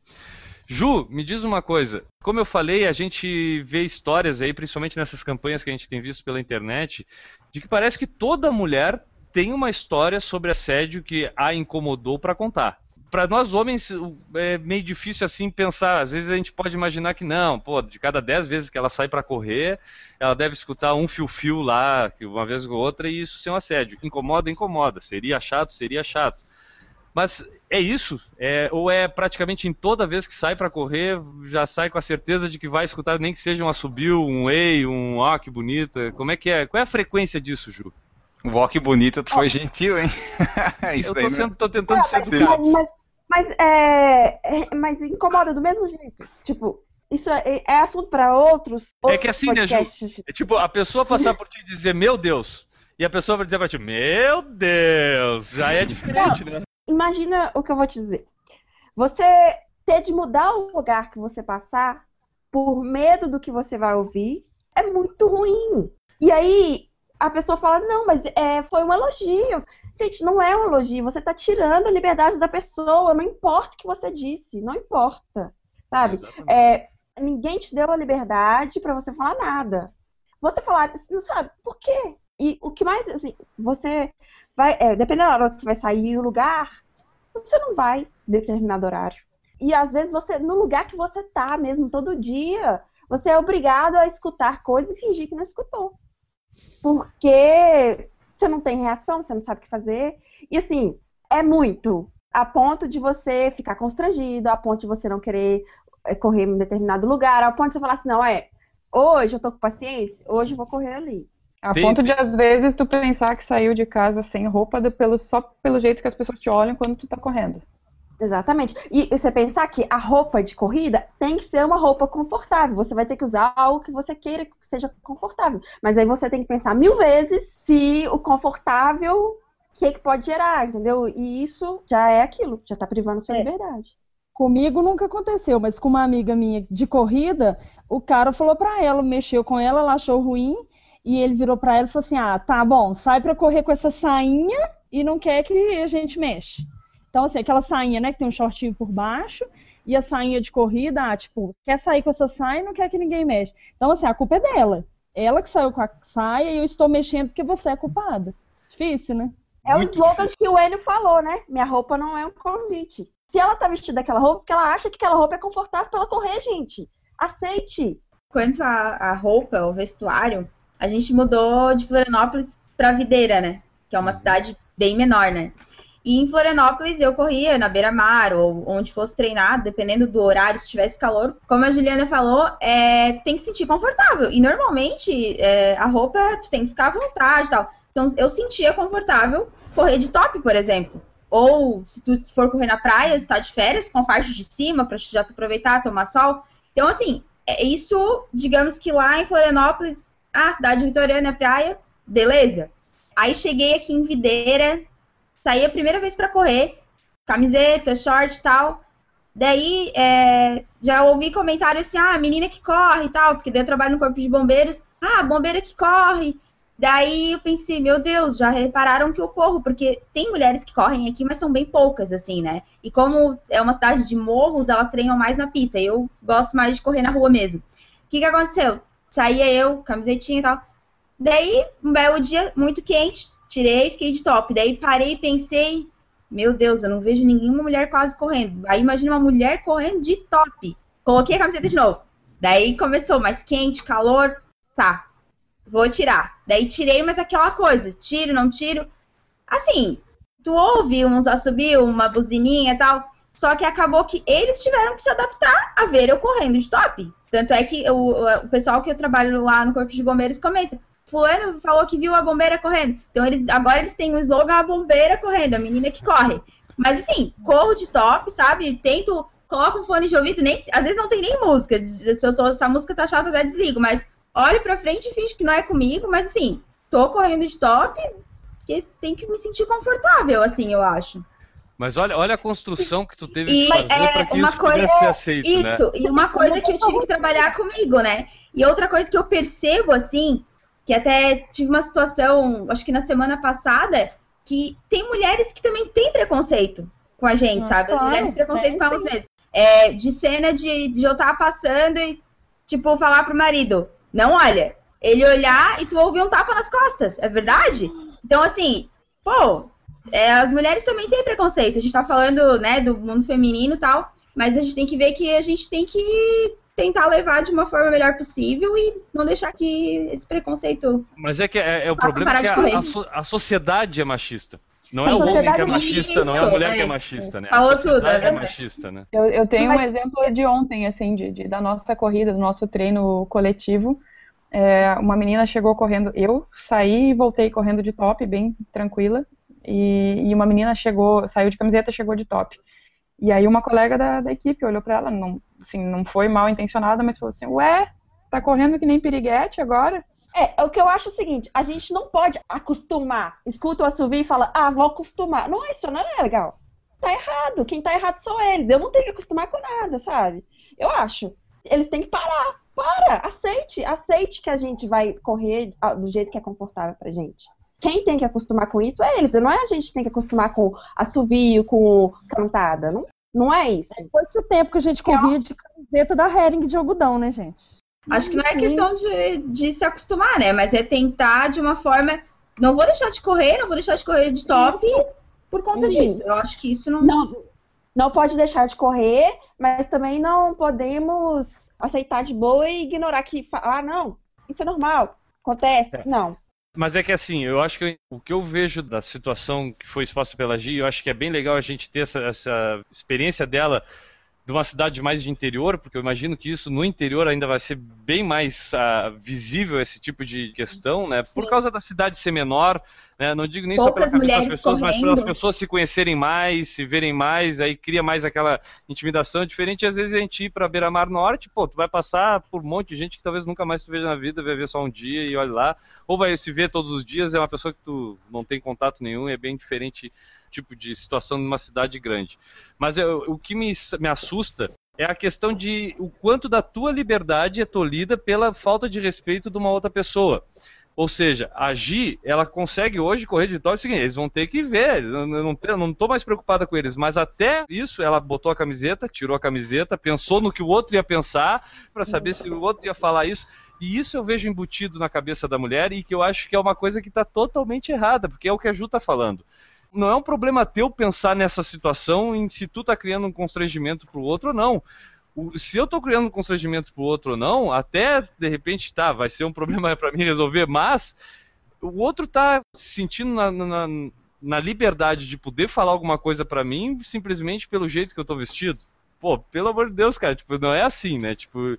Ju, me diz uma coisa. Como eu falei, a gente vê histórias aí, principalmente nessas campanhas que a gente tem visto pela internet, de que parece que toda mulher tem uma história sobre assédio que a incomodou para contar. Para nós homens é meio difícil assim pensar. Às vezes a gente pode imaginar que não, pô, de cada dez vezes que ela sai para correr, ela deve escutar um fio-fio lá, uma vez ou outra, e isso ser um assédio. Incomoda, incomoda. Seria chato, seria chato. Mas é isso? É, ou é praticamente em toda vez que sai para correr, já sai com a certeza de que vai escutar nem que seja um assobio, um ei, um ó, que bonita. Como é que é? Qual é a frequência disso, Ju? Que bonita, tu foi gentil, hein? isso Eu tô, sendo, tô tentando ser educado. Mas, mas, é, é, mas incomoda do mesmo jeito. Tipo, isso é, é assunto para outros. É que assim, né, Ju? É tipo, a pessoa passar por ti e dizer, meu Deus. E a pessoa vai dizer pra ti, meu Deus, já é diferente, né? imagina o que eu vou te dizer. Você ter de mudar o lugar que você passar por medo do que você vai ouvir é muito ruim. E aí a pessoa fala, não, mas é, foi um elogio. Gente, não é um elogio, você está tirando a liberdade da pessoa, não importa o que você disse, não importa. Sabe? É, ninguém te deu a liberdade para você falar nada. Você falar, não sabe, por quê? E o que mais, assim, você vai, é, dependendo da hora que você vai sair do lugar, você não vai determinado horário. E às vezes você, no lugar que você tá mesmo, todo dia, você é obrigado a escutar coisas e fingir que não escutou. Porque você não tem reação, você não sabe o que fazer. E assim, é muito. A ponto de você ficar constrangido, a ponto de você não querer é, correr em determinado lugar, a ponto de você falar assim, não, é, hoje eu tô com paciência, hoje eu vou correr ali. A ponto de, às vezes, tu pensar que saiu de casa sem roupa pelo, só pelo jeito que as pessoas te olham quando tu tá correndo. Exatamente. E você pensar que a roupa de corrida tem que ser uma roupa confortável. Você vai ter que usar algo que você queira que seja confortável. Mas aí você tem que pensar mil vezes se o confortável, o que, que pode gerar, entendeu? E isso já é aquilo, já tá privando sua É. liberdade. Comigo nunca aconteceu, mas com uma amiga minha de corrida, o cara falou pra ela, mexeu com ela, ela achou ruim, e ele virou pra ela e falou assim: Ah, tá bom, sai pra correr com essa sainha e não quer que a gente mexe. Então, assim, aquela sainha, né, que tem um shortinho por baixo, e a sainha de corrida, ah, tipo, quer sair com essa saia e não quer que ninguém mexa. Então, assim, a culpa é dela. Ela que saiu com a saia e eu estou mexendo porque você é culpada. Difícil, né? É o slogan difícil. que o Enio falou, né? Minha roupa não é um convite. Se ela tá vestida daquela roupa, porque ela acha que aquela roupa é confortável pra ela correr, gente. Aceite. Quanto à à roupa, o vestuário, a gente mudou de Florianópolis pra Videira, né? Que é uma cidade bem menor, né? E em Florianópolis eu corria na beira-mar ou onde fosse treinar, dependendo do horário, se tivesse calor. Como a Juliana falou, é, tem que se sentir confortável. E normalmente é, a roupa tu tem que ficar à vontade e tal. Então eu sentia confortável correr de top, por exemplo. Ou se tu for correr na praia, se tá de férias, com a parte de cima, pra já tu aproveitar, tomar sol. Então, assim, é isso, digamos que lá em Florianópolis, a cidade vitoriana é praia, beleza. Aí cheguei aqui em Videira, saí a primeira vez pra correr, camiseta, short e tal. Daí é, já ouvi comentário assim, ah, menina que corre e tal, porque daí eu trabalho no corpo de bombeiros. Ah, bombeira que corre. Daí eu pensei, meu Deus, já repararam que eu corro, porque tem mulheres que correm aqui, mas são bem poucas, assim, né? E como é uma cidade de morros, elas treinam mais na pista. Eu gosto mais de correr na rua mesmo. O que, que aconteceu? Saía eu, camisetinha e tal. Daí, um belo dia, muito quente, tirei, fiquei de top. Daí parei e pensei, meu Deus, eu não vejo nenhuma mulher quase correndo. Aí imagina uma mulher correndo de top. Coloquei a camiseta de novo. Daí começou mais quente, calor. Tá, vou tirar. Daí tirei, mas aquela coisa, tiro, não tiro. Assim, tu ouve uns assobio, uma buzininha e tal. Só que acabou que eles tiveram que se adaptar a ver eu correndo de top. Tanto é que o, o pessoal que eu trabalho lá no Corpo de Bombeiros comenta. Fulano falou que viu a bombeira correndo. Então eles agora eles têm o slogan a bombeira correndo, a menina que corre. Mas assim, corro de top, sabe? Tento, coloco um fone de ouvido, nem, às vezes não tem nem música. Se, eu tô, se a música tá chata, eu até desligo. Mas olho pra frente e finge que não é comigo. Mas assim, tô correndo de top, porque tem que me sentir confortável, assim, eu acho. Mas olha, olha a construção que tu teve E que fazer é, para que uma isso coisa- ser aceito, né? Isso, e uma coisa que eu tive que trabalhar comigo, né? E outra coisa que eu percebo, assim, que até tive uma situação, acho que na semana passada, que tem mulheres que também têm preconceito com a gente, Ah, sabe? As claro, mulheres têm preconceito com elas sim. mesmas. É, de cena de, de eu estar passando e, tipo, falar pro marido, não olha. Ele olhar e tu ouvir um tapa nas costas, é verdade? Então, assim, pô, é, as mulheres também têm preconceito. A gente tá falando, né, do mundo feminino e tal, mas a gente tem que ver que a gente tem que tentar levar de uma forma melhor possível e não deixar que esse preconceito. Mas é que é, é o problema parar que de a, correr. a a sociedade é machista. Não Sim, é o homem que é sociedade- machista, não é a Isso, mulher que é é. machista, né? Falou a sociedade tudo, é é machista, né? Eu, eu tenho Mas- um exemplo de ontem, assim, de, de- da nossa corrida, do nosso treino coletivo. É, uma menina chegou correndo, eu saí e voltei correndo de top, bem tranquila. E, e uma menina chegou, saiu de camiseta e chegou de top. E aí uma colega da, da equipe olhou pra ela, não, assim, não foi mal intencionada, mas falou assim, ué, tá correndo que nem piriguete agora? É, o que eu acho é o seguinte, a gente não pode acostumar. Escuta o assovio e fala, ah, vou acostumar. Não, isso não é legal. Tá errado. Quem tá errado são eles. Eu não tenho que acostumar com nada, sabe? Eu acho. Eles têm que parar. Para, aceite. Aceite que a gente vai correr ah, do jeito que é confortável pra gente. Quem tem que acostumar com isso é eles. Não é a gente que tem que acostumar com assovio, com cantada. Não, não é isso. Foi-se o tempo que a gente corria de camiseta da Hering de algodão, né, gente? Acho que não é questão de, de se acostumar, né? Mas é tentar de uma forma. Não vou deixar de correr, não vou deixar de correr de top por conta Sim. disso. Eu acho que isso não. Não, não pode deixar de correr, mas também não podemos aceitar de boa e ignorar que, ah, não, isso é normal, acontece. É. Não. Mas é que assim, eu acho que o que eu vejo da situação que foi exposta pela Gi, eu acho que é bem legal a gente ter essa, essa experiência dela de uma cidade mais de interior, porque eu imagino que isso no interior ainda vai ser bem mais ah, visível esse tipo de questão, né? Por Sim. causa da cidade ser menor, né? Não digo nem só pela Poucas cabeça das mulheres pessoas, mas pelas correndo. pessoas se conhecerem mais, se verem mais, aí cria mais aquela intimidação diferente. Às vezes a gente ir para Beira-Mar Norte, pô, tu vai passar por um monte de gente que talvez nunca mais tu veja na vida, vai ver só um dia e olha lá, ou vai se ver todos os dias, é uma pessoa que tu não tem contato nenhum, é bem diferente tipo de situação numa cidade grande. Mas eu- o que me, me assusta é a questão de o quanto da tua liberdade é tolhida pela falta de respeito de uma outra pessoa. Ou seja, a Gi, ela consegue hoje correr de vitória. É o seguinte, eles vão ter que ver. Eu não, eu não tô mais preocupada com eles. Mas até isso, ela botou a camiseta, tirou a camiseta, pensou no que o outro ia pensar, para saber se o outro ia falar isso. E isso eu vejo embutido na cabeça da mulher e que eu acho que é uma coisa que está totalmente errada, porque é o que a Ju está falando. Não é um problema teu pensar nessa situação em se tu tá criando um constrangimento pro outro ou não. O- se eu tô criando um constrangimento pro outro ou não, até de repente tá, vai ser um problema para mim resolver, mas o outro tá se sentindo na, na, na liberdade de poder falar alguma coisa pra mim simplesmente pelo jeito que eu tô vestido. Pô, pelo amor de Deus, cara, tipo, não é assim, né? Tipo,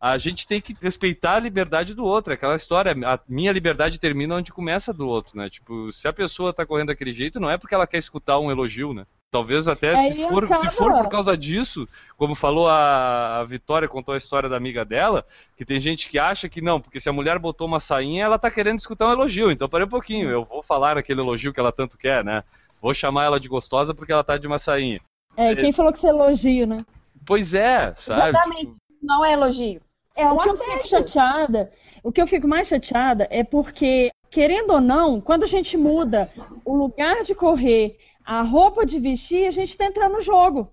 a gente tem que respeitar a liberdade do outro. É aquela história, a minha liberdade termina onde começa do outro, né? Tipo, se a pessoa tá correndo daquele jeito, não é porque ela quer escutar um elogio, né? Talvez até Aí se for, se for por causa disso, como falou a, a Vitória, contou a história da amiga dela, que tem gente que acha que não, porque se a mulher botou uma sainha, ela tá querendo escutar um elogio. Então, parei um pouquinho, eu vou falar aquele elogio que ela tanto quer, né? Vou chamar ela de gostosa porque ela tá de uma sainha. É, quem falou que você elogio, né? Pois é, sabe? Exatamente. Não é elogio. É um o que eu fico chateada, o que eu fico mais chateada é porque, querendo ou não, quando a gente muda o lugar de correr, a roupa de vestir, a gente tá entrando no jogo.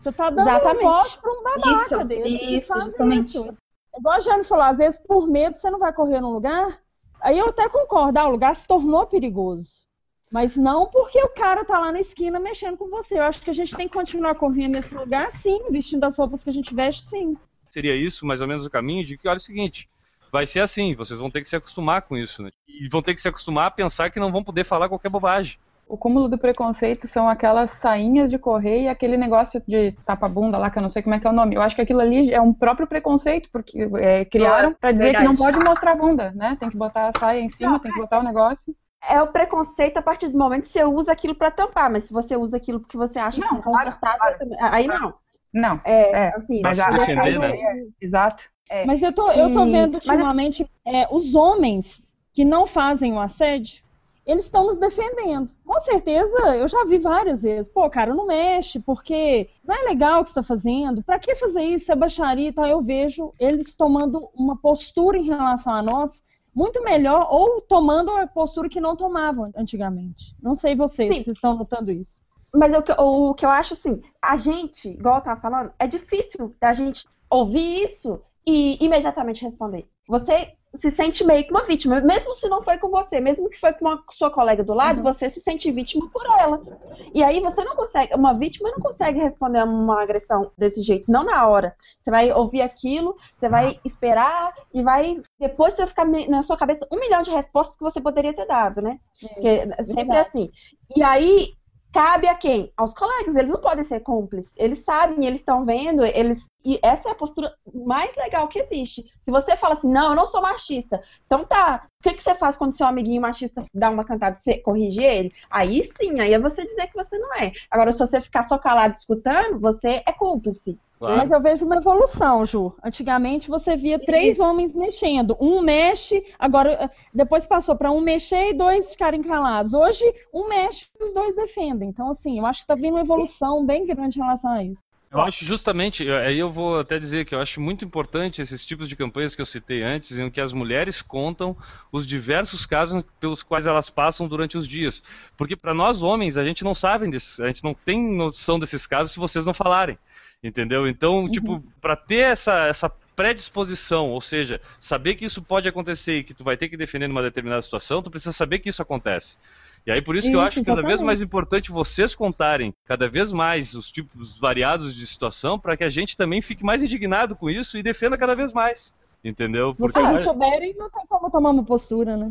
Você tá dando Exatamente. voz pra um babaca Isso, que isso, justamente. isso. Igual a Jane falou, às vezes por medo você não vai correr num lugar. Aí eu até concordo, ah, o lugar se tornou perigoso. Mas não porque o cara tá lá na esquina mexendo com você. Eu acho que a gente tem que continuar correndo nesse lugar, sim, vestindo as roupas que a gente veste, sim. Seria isso mais ou menos o caminho de que, olha o seguinte, vai ser assim, vocês vão ter que se acostumar com isso, né? E vão ter que se acostumar a pensar que não vão poder falar qualquer bobagem. O cúmulo do preconceito são aquelas sainhas de correr e aquele negócio de tapa-bunda lá, que eu não sei como é que é o nome. Eu acho que aquilo ali é um próprio preconceito, porque é, criaram pra dizer que não verdade. pode mostrar a bunda, né? Tem que botar a saia em cima, tem que botar o negócio. É o preconceito a partir do momento que você usa aquilo pra tampar, mas se você usa aquilo porque você acha Não, claro, confortável, claro. também- aí não. Não, É, É, assim, mas a- a- defender, né? Exato. Mas eu tô, eu tô E- vendo mas- ultimamente é, os homens que não fazem o assédio, eles estão nos defendendo. Com certeza, eu já vi várias vezes. Pô, cara, não mexe, porque não é legal o que você está fazendo. Pra que fazer isso? É baixaria. Então eu vejo eles tomando uma postura em relação a nós muito melhor, ou tomando a postura que não tomavam antigamente. Não sei vocês, Sim. se estão notando isso. Mas o que, o que eu acho assim, a gente, igual eu tava falando, é difícil da gente ouvir isso e imediatamente responder. Você se sente meio que uma vítima, mesmo se não foi com você, mesmo que foi com uma sua colega do lado, você se sente vítima por ela. E aí você não consegue, uma vítima não consegue responder a uma agressão desse jeito, não na hora. Você vai ouvir aquilo, você vai esperar e vai depois você vai ficar na sua cabeça um milhão de respostas que você poderia ter dado, né? Porque é sempre verdade. assim. E aí cabe a quem? Aos colegas. Eles não podem ser cúmplices. Eles sabem, eles estão vendo, eles. E essa é a postura mais legal que existe. Se você fala assim, não, eu não sou machista, então tá. O que, que você faz quando seu amiguinho machista dá uma cantada e você corrige ele? Aí sim, aí é você dizer que você não é. Agora, se você ficar só calado escutando, você é cúmplice. Mas eu vejo uma evolução, Ju. Antigamente você via três homens mexendo. Um mexe, agora depois passou para um mexer e dois ficarem calados. Hoje, um mexe e os dois defendem. Então, assim, eu acho que está vindo uma evolução bem grande em relação a isso. Eu acho justamente, aí eu vou até dizer que eu acho muito importante esses tipos de campanhas que eu citei antes, em que as mulheres contam os diversos casos pelos quais elas passam durante os dias. Porque para nós homens, a gente não sabe desses, a gente não tem noção desses casos se vocês não falarem. Entendeu? Então, tipo, para ter essa, essa predisposição, ou seja, saber que isso pode acontecer e que tu vai ter que defender numa determinada situação, tu precisa saber que isso acontece. E aí por isso que eu Isso, acho cada vez mais importante vocês contarem cada vez mais os tipos variados de situação para que a gente também fique mais indignado com isso e defenda cada vez mais. Entendeu? Se vocês não souberem, não tem como tomar uma postura, né?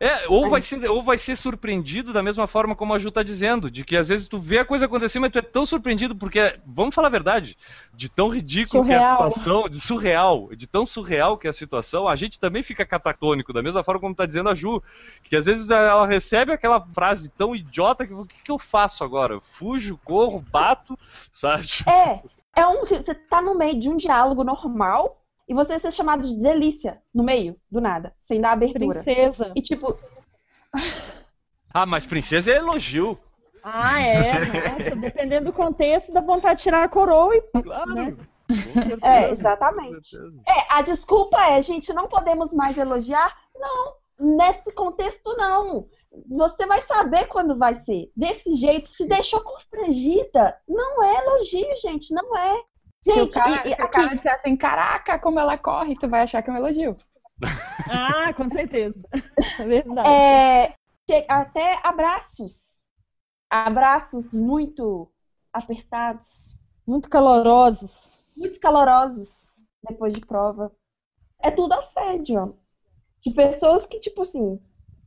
É, ou vai, ser, ou vai ser surpreendido da mesma forma como a Ju tá dizendo, de que às vezes tu vê a coisa acontecer, mas tu é tão surpreendido porque, vamos falar a verdade, de tão ridículo que é a Surreal. situação, de surreal, de tão surreal que é a situação, a gente também fica catatônico, da mesma forma como tá dizendo a Ju, que às vezes ela recebe aquela frase tão idiota que o que, que eu faço agora? Eu fujo, corro, bato, sabe? É, é um, você tá no meio de um diálogo normal e você ser chamado de delícia no meio, do nada, sem dar abertura. Princesa. E tipo, Ah, mas princesa é elogio. Ah, é. Nossa, dependendo do contexto, dá vontade de tirar a coroa e. Claro. Né? Certeza, É, exatamente. é, a desculpa é, gente, não podemos mais elogiar? Não, nesse contexto não. Você vai saber quando vai ser. Desse jeito, se deixou constrangida, não é elogio, gente, não é. Se o Gente, cara, e- e se o cara disser assim, caraca, como ela corre, tu vai achar que é um elogio. Ah, com certeza. É verdade. É, até abraços. Abraços muito apertados, Muito calorosos. muito calorosos depois de prova. É tudo assédio. De pessoas que, tipo assim,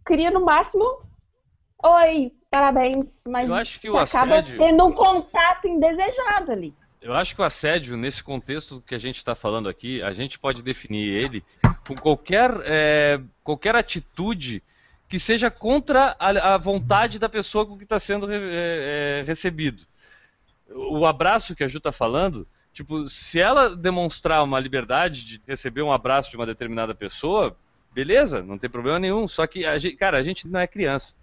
queria no máximo. Oi, parabéns, mas Eu acho que o acaba assédio- tendo um contato indesejado ali. Eu acho que o assédio, nesse contexto que a gente está falando aqui, a gente pode definir ele com qualquer, é, qualquer atitude que seja contra a, a vontade da pessoa com que está sendo re- é, é, recebido. O abraço que a Ju está falando, tipo, se ela demonstrar uma liberdade de receber um abraço de uma determinada pessoa, beleza, não tem problema nenhum. Só que, a gente, cara, a gente não é criança.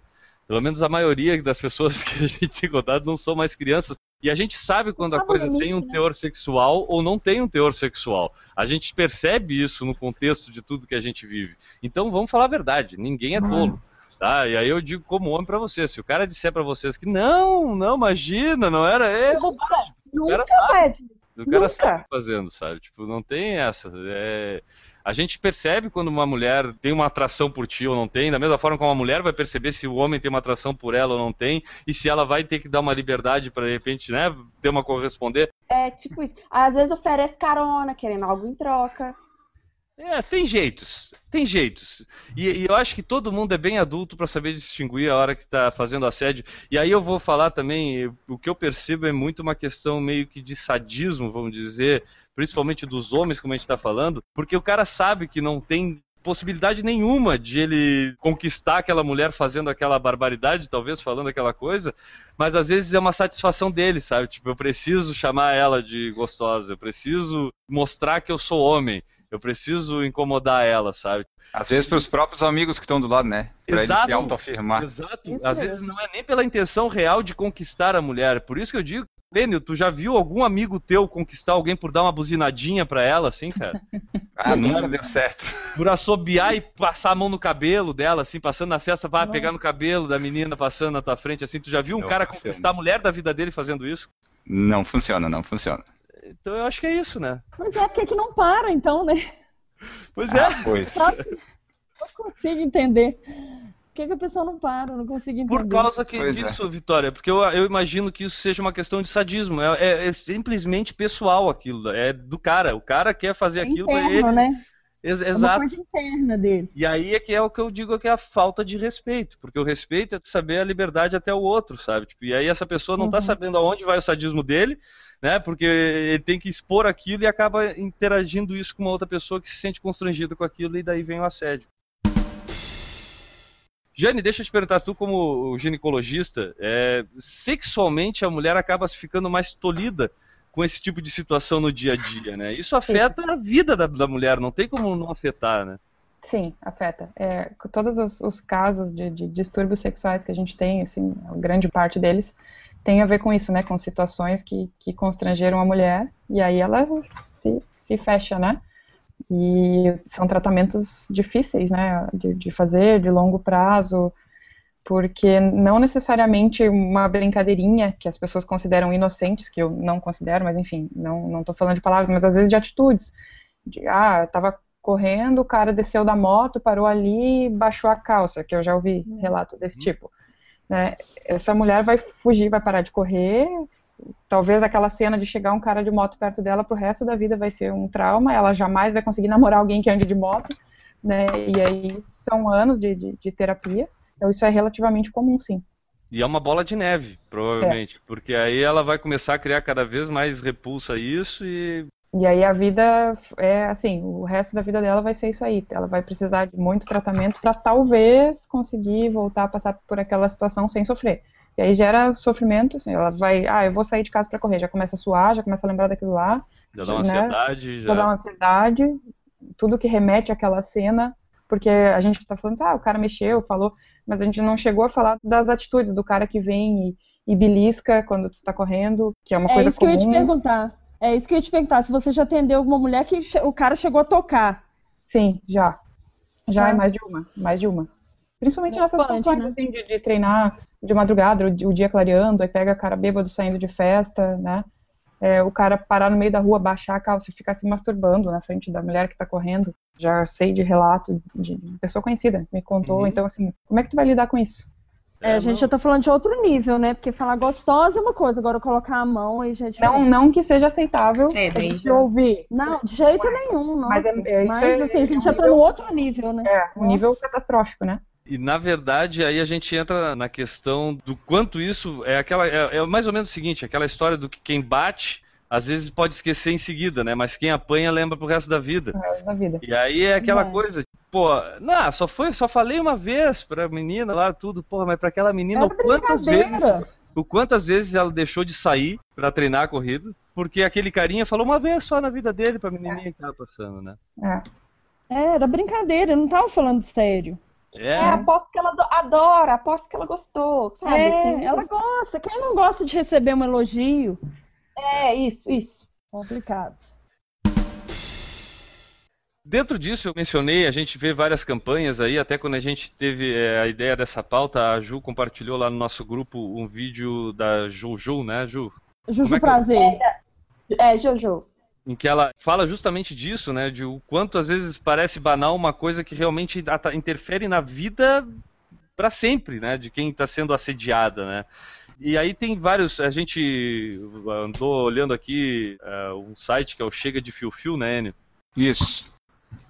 Pelo menos a maioria das pessoas que a gente tem contato não são mais crianças. E a gente sabe quando a coisa tem um teor sexual ou não tem um teor sexual. A gente percebe isso no contexto de tudo que a gente vive. Então vamos falar a verdade, ninguém é tolo. Tá? E aí eu digo como homem pra você, se o cara disser pra vocês que não, não, imagina, não era, é bobagem. Nunca, cara sabe. O cara sabe fazendo, sabe? Tipo, não tem essa. é, A gente percebe quando uma mulher tem uma atração por ti ou não tem, da mesma forma como uma mulher vai perceber se o homem tem uma atração por ela ou não tem, e se ela vai ter que dar uma liberdade pra de repente, né, ter uma corresponder. É tipo isso. Às vezes oferece carona, querendo algo em troca. É, tem jeitos, tem jeitos. E, e eu acho que todo mundo é bem adulto pra saber distinguir a hora que tá fazendo assédio. E aí eu vou falar também, o que eu percebo é muito uma questão meio que de sadismo, vamos dizer, principalmente dos homens, como a gente tá falando, porque o cara sabe que não tem possibilidade nenhuma de ele conquistar aquela mulher fazendo aquela barbaridade, talvez falando aquela coisa, mas às vezes é uma satisfação dele, sabe? Tipo, eu preciso chamar ela de gostosa, eu preciso mostrar que eu sou homem. Eu preciso incomodar ela, sabe? Às vezes para os próprios amigos que estão do lado, né? Pra ele Exato. se autoafirmar. Exato. Isso Às mesmo. vezes não é nem pela intenção real de conquistar a mulher. Por isso que eu digo, Lênio, tu já viu algum amigo teu conquistar alguém por dar uma buzinadinha pra ela, assim, cara? Ah, nunca deu certo. Por assobiar e passar a mão no cabelo dela, assim, passando na festa, vai Não. pegar no cabelo da menina passando na tua frente, assim. Tu já viu um Não cara funciona. conquistar a mulher da vida dele fazendo isso? Não funciona, não funciona. Então eu acho que é isso, né? Mas é porque que não para, então, né? Pois é. Ah, pois. Não consigo entender. Por que, que a pessoa não para? Eu não consigo entender. Por causa que Pois é. disso, Vitória, porque eu, eu imagino que isso seja uma questão de sadismo. É, é- é simplesmente pessoal aquilo. É do cara. O cara quer fazer É aquilo pra interno, ele. né? Ex- É uma exato. coisa interna dele. E aí é que é o que eu digo que é a falta de respeito. Porque o respeito é saber a liberdade até o outro, sabe? Tipo, e aí essa pessoa não tá Uhum. sabendo aonde vai o sadismo dele, né? Porque ele tem que expor aquilo e acaba interagindo isso com uma outra pessoa que se sente constrangida com aquilo e daí vem o assédio. Jane, deixa eu te perguntar, tu como ginecologista, é, sexualmente a mulher acaba ficando mais tolhida com esse tipo de situação no dia a dia, né? Isso afeta a vida da, da mulher, não tem como não afetar, né? Sim, afeta. É, todos os, os casos de, de distúrbios sexuais que a gente tem, assim, grande parte deles tem a ver com isso, né? Com situações que, que constrangeram a mulher e aí ela se, se fecha, né? E são tratamentos difíceis, né? De, de fazer, de longo prazo, porque não necessariamente uma brincadeirinha que as pessoas consideram inocentes, que eu não considero, mas enfim, não, não tô falando de palavras, mas às vezes de atitudes. De, ah, eu tava correndo, o cara desceu da moto, parou ali e baixou a calça, que eu já ouvi relato desse tipo. Né? Essa mulher vai fugir, vai parar de correr. Talvez aquela cena de chegar um cara de moto perto dela pro resto da vida vai ser um trauma. Ela jamais vai conseguir namorar alguém que ande de moto, né? E aí são anos de, de, de terapia. Então isso é relativamente comum, sim. E é uma bola de neve, provavelmente, é. porque aí ela vai começar a criar cada vez mais repulsa a isso e e aí a vida é assim, o resto da vida dela vai ser isso aí. Ela vai precisar de muito tratamento para talvez conseguir voltar a passar por aquela situação sem sofrer. E aí gera sofrimento, assim, ela vai, ah, eu vou sair de casa para correr, já começa a suar, já começa a lembrar daquilo lá. Já dá uma né? ansiedade, já... já dá uma ansiedade, tudo que remete àquela cena, porque a gente está falando, ah, o cara mexeu, falou, mas a gente não chegou a falar das atitudes do cara que vem e, e belisca quando tu está correndo, que é uma é coisa isso comum. que eu ia te perguntar. É isso que eu ia te perguntar, se você já atendeu alguma mulher que o cara chegou a tocar. Sim, já. Já é mais de uma, mais de uma. Principalmente nessas situações né? assim, de, de, treinar de madrugada, o, o, dia clareando, aí pega a cara bêbado saindo de festa, né? É, o cara parar no meio da rua, baixar a calça e ficar se masturbando na frente da mulher que tá correndo. Já sei de relato de pessoa conhecida, me contou. Uhum. Então, assim, como é que tu vai lidar com isso? É, a gente não... já tá falando de outro nível, né? Porque falar gostosa é uma coisa, agora colocar a mão aí, gente. Não, não que seja aceitável é, a gente já... ouvir. Não, de jeito é. nenhum, não. Mas, é, é, Mas é, assim, a gente já tá no outro nível, né? É, um nível catastrófico, né? E na verdade aí a gente entra na questão do quanto isso é aquela é, é mais ou menos o seguinte, aquela história do que quem bate às vezes pode esquecer em seguida, né? Mas quem apanha lembra pro resto da vida. É, da vida. E aí é aquela é. coisa, pô, não, só foi, só falei uma vez pra menina lá, tudo, porra, mas pra aquela menina, o quantas vezes. O quantas vezes ela deixou de sair para treinar a corrida, porque aquele carinha falou uma vez só na vida dele pra menininha é. que tava passando, né? É. é era brincadeira, eu não tava falando sério. É. é, aposto que ela adora, aposto que ela gostou, sabe? É, ela gosta. Quem não gosta de receber um elogio? É, isso, isso. Complicado. Dentro disso, eu mencionei, a gente vê várias campanhas aí, até quando a gente teve é, a ideia dessa pauta, a Ju compartilhou lá no nosso grupo um vídeo da Juju, né, Ju? Juju é Prazer. Eu... É, é, Juju. Em que ela fala justamente disso, né, de o quanto às vezes parece banal uma coisa que realmente interfere na vida para sempre, né, de quem está sendo assediada, né. E aí tem vários. A gente andou olhando aqui uh, um site que é o Chega de Fio Fio, né, Enio? Isso.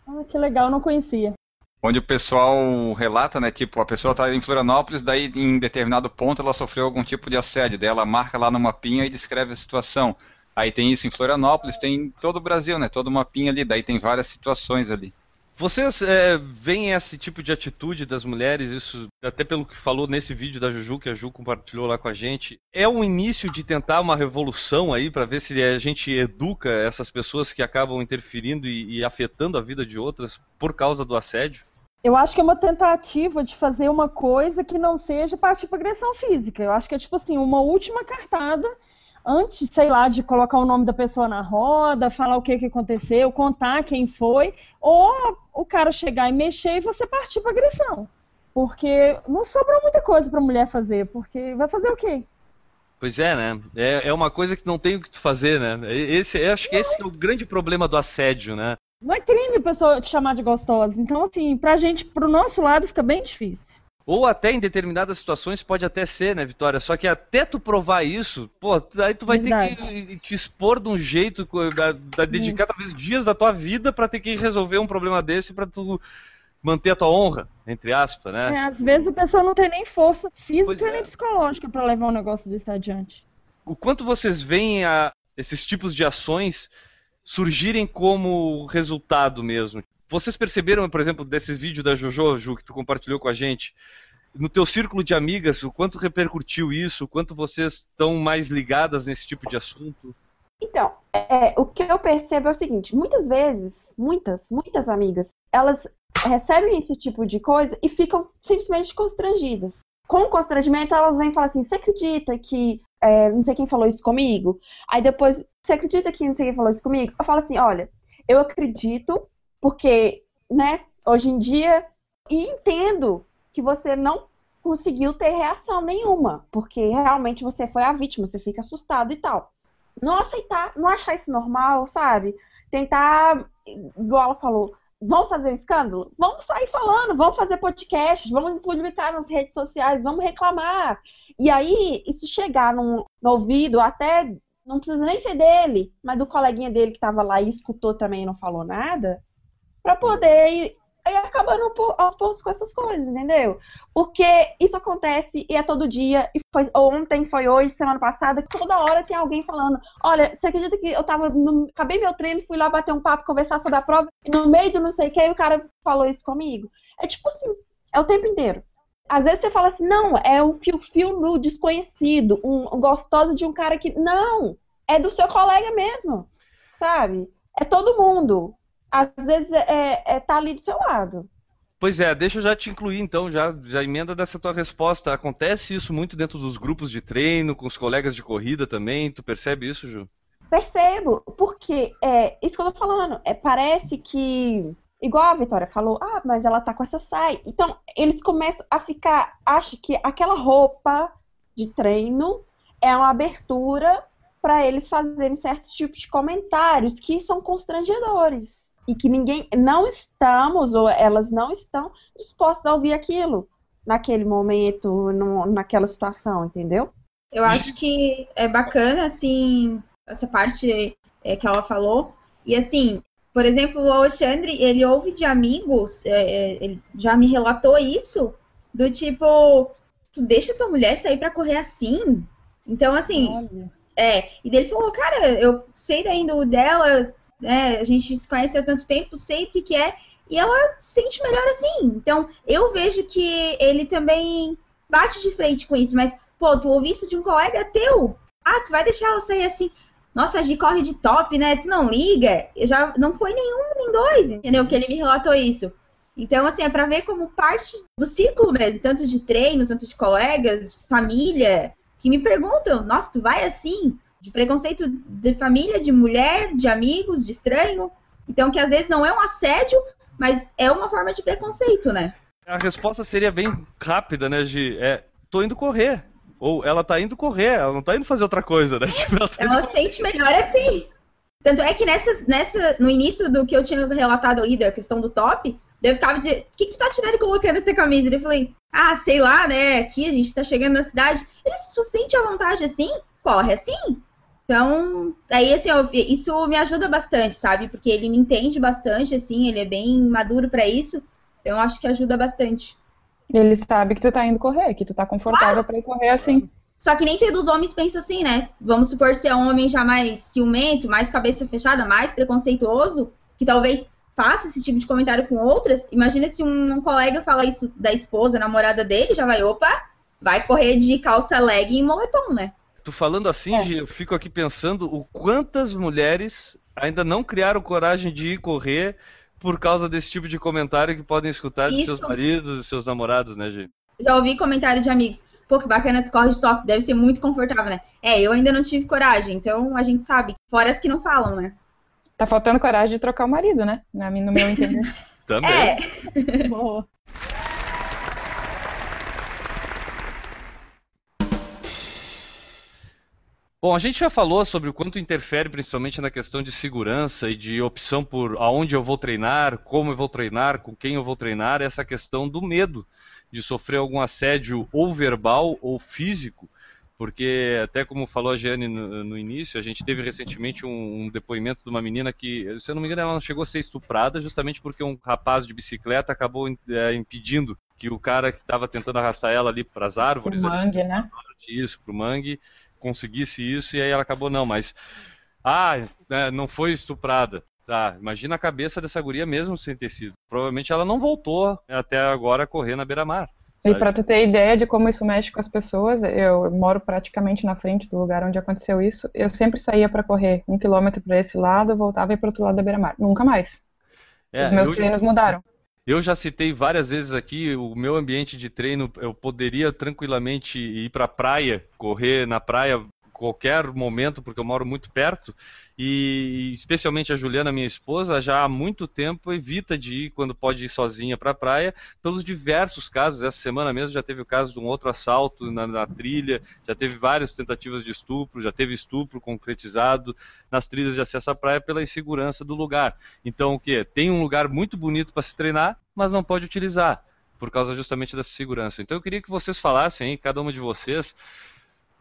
Ah, que legal, não conhecia. Onde o pessoal relata, né? Tipo, a pessoa está em Florianópolis, daí em determinado ponto ela sofreu algum tipo de assédio. Daí ela marca lá no mapinha e descreve a situação. Aí tem isso em Florianópolis, tem em todo o Brasil, né? Todo mapinha ali, daí tem várias situações ali. Vocês é, veem esse tipo de atitude das mulheres, isso até pelo que falou nesse vídeo da Juju, que a Ju compartilhou lá com a gente, é o início de tentar uma revolução aí para ver se a gente educa essas pessoas que acabam interferindo e, e afetando a vida de outras por causa do assédio? Eu acho que é uma tentativa de fazer uma coisa que não seja partir para agressão física. Eu acho que é tipo assim, uma última cartada antes, sei lá, de colocar o nome da pessoa na roda, falar o que, que aconteceu, contar quem foi, ou o cara chegar e mexer e você partir para agressão. Porque não sobrou muita coisa para mulher fazer, porque vai fazer o quê? Pois é, né? É, é uma coisa que não tem o que fazer, né? Esse, eu acho que esse é o grande problema do assédio, né? Não é crime a pessoa te chamar de gostosa. Então, assim, pra gente, pro nosso lado, fica bem difícil. Ou até em determinadas situações pode até ser, né, Vitória? Só que até tu provar isso, pô, aí tu vai Verdade. ter que te expor de um jeito, da, da dedicar isso. talvez dias da tua vida para ter que resolver um problema desse para tu manter a tua honra, entre aspas, né? É, às vezes a pessoa não tem nem força física é. nem psicológica para levar um negócio desse adiante. O quanto vocês veem a, esses tipos de ações surgirem como resultado mesmo? Vocês perceberam, por exemplo, desses vídeos da Jojo, Ju, que tu compartilhou com a gente, no teu círculo de amigas, o quanto repercutiu isso, o quanto vocês estão mais ligadas nesse tipo de assunto? Então, é, o que eu percebo é o seguinte, muitas vezes, muitas, muitas amigas, elas recebem esse tipo de coisa e ficam simplesmente constrangidas. Com o constrangimento, elas vêm e falam assim, você acredita que é, não sei quem falou isso comigo? Aí depois, você acredita que não sei quem falou isso comigo? Eu falo assim, olha, eu acredito porque, né, hoje em dia, e entendo que você não conseguiu ter reação nenhuma, porque realmente você foi a vítima, você fica assustado e tal. Não aceitar, não achar isso normal, sabe? Tentar, igual ela falou, Vamos fazer um escândalo? Vamos sair falando, vamos fazer podcasts, vamos publicar nas redes sociais, vamos reclamar. E aí, isso chegar no, no ouvido, até não precisa nem ser dele, mas do coleguinha dele que estava lá e escutou também e não falou nada, para poder ir, ir acabando aos poucos com essas coisas, entendeu? Porque isso acontece e é todo dia, e foi ontem, foi hoje, semana passada, toda hora tem alguém falando, olha, você acredita que eu tava, no, acabei meu treino, fui lá bater um papo, conversar sobre a prova, e no meio do não sei o que, o cara falou isso comigo. É tipo assim, é o tempo inteiro às vezes você fala assim, não, é um fio-fio no desconhecido, um, um gostoso de um cara que. Não! É do seu colega mesmo, sabe? É todo mundo. Às vezes é, é, tá ali do seu lado. Pois é, deixa eu já te incluir então, já, já emenda dessa tua resposta. Acontece isso muito dentro dos grupos de treino, com os colegas de corrida também? Tu percebe isso, Ju? Percebo, porque é isso que eu tô falando. É, parece que igual a Vitória falou, ah, mas ela tá com essa saia. Então, eles começam a ficar, acho que aquela roupa de treino é uma abertura para eles fazerem certos tipos de comentários que são constrangedores e que ninguém não estamos ou elas não estão dispostas a ouvir aquilo naquele momento, no, naquela situação, entendeu? Eu acho que é bacana assim essa parte é, que ela falou e assim por exemplo, o Alexandre, ele ouve de amigos, é, é, ele já me relatou isso, do tipo, tu deixa tua mulher sair para correr assim? Então, assim, Olha. é. E dele falou, cara, eu sei da índole dela, né, a gente se conhece há tanto tempo, sei o que, que é, e ela sente melhor assim. Então, eu vejo que ele também bate de frente com isso, mas, pô, tu ouvi isso de um colega teu? Ah, tu vai deixar ela sair assim? nossa, a Gi corre de top, né? Tu não liga? Eu já não foi nenhum nem dois, entendeu? Que ele me relatou isso. Então, assim, é para ver como parte do ciclo mesmo, tanto de treino, tanto de colegas, família, que me perguntam, nossa, tu vai assim? De preconceito de família, de mulher, de amigos, de estranho. Então, que às vezes não é um assédio, mas é uma forma de preconceito, né? A resposta seria bem rápida, né, Gi? É, tô indo correr. Ou ela tá indo correr, ela não tá indo fazer outra coisa, né? Tipo, ela, tá ela sente melhor assim. Tanto é que nessa, nessa, no início do que eu tinha relatado ali, da questão do top, eu ficava de. O que, que tu tá tirando e colocando essa camisa? Eu falei, ah, sei lá, né? Aqui a gente tá chegando na cidade. Ele se sente à vontade assim, corre assim. Então, aí assim, eu, isso me ajuda bastante, sabe? Porque ele me entende bastante, assim, ele é bem maduro para isso. Então, eu acho que ajuda bastante. Ele sabe que tu tá indo correr, que tu tá confortável claro. para ir correr assim. Só que nem tem dos homens pensa assim, né? Vamos supor ser um homem já mais ciumento, mais cabeça fechada, mais preconceituoso, que talvez faça esse tipo de comentário com outras. Imagina se um, um colega fala isso da esposa, namorada dele, já vai, opa, vai correr de calça leg e moletom, né? Tu falando assim, é. eu fico aqui pensando o quantas mulheres ainda não criaram coragem de ir correr por causa desse tipo de comentário que podem escutar de seus maridos e seus namorados, né, gente? Já ouvi comentário de amigos. Pô, que bacana tu corre de top, deve ser muito confortável, né? É, eu ainda não tive coragem, então a gente sabe. Fora as que não falam, né? Tá faltando coragem de trocar o marido, né? No meu entender. Também. É. Boa. Bom, a gente já falou sobre o quanto interfere principalmente na questão de segurança e de opção por aonde eu vou treinar, como eu vou treinar, com quem eu vou treinar, essa questão do medo de sofrer algum assédio ou verbal ou físico, porque até como falou a Jane no, no início, a gente teve recentemente um, um, depoimento de uma menina que, se eu não me engano, ela não chegou a ser estuprada justamente porque um rapaz de bicicleta acabou é, impedindo que o cara que estava tentando arrastar ela ali para as árvores, pro mangue, ali, né? Isso, pro mangue, conseguisse isso e aí ela acabou não, mas ah, né, não foi estuprada. Tá, imagina a cabeça dessa guria mesmo sem ter sido. Provavelmente ela não voltou até agora a correr na beira-mar. E para tu ter ideia de como isso mexe com as pessoas, eu moro praticamente na frente do lugar onde aconteceu isso. Eu sempre saía para correr um quilômetro para esse lado, voltava e para outro lado da beira-mar. Nunca mais. É, Os meus treinos mudaram. Eu já citei várias vezes aqui o meu ambiente de treino. Eu poderia tranquilamente ir para a praia, correr na praia qualquer momento, porque eu moro muito perto, e especialmente a Juliana, minha esposa, já há muito tempo evita de ir quando pode ir sozinha para a praia, pelos diversos casos. Essa semana mesmo já teve o caso de um outro assalto na, na trilha, já teve várias tentativas de estupro, já teve estupro concretizado nas trilhas de acesso à praia pela insegurança do lugar. Então, o que? Tem um lugar muito bonito para se treinar, mas não pode utilizar por causa justamente dessa segurança. Então eu queria que vocês falassem, cada uma de vocês,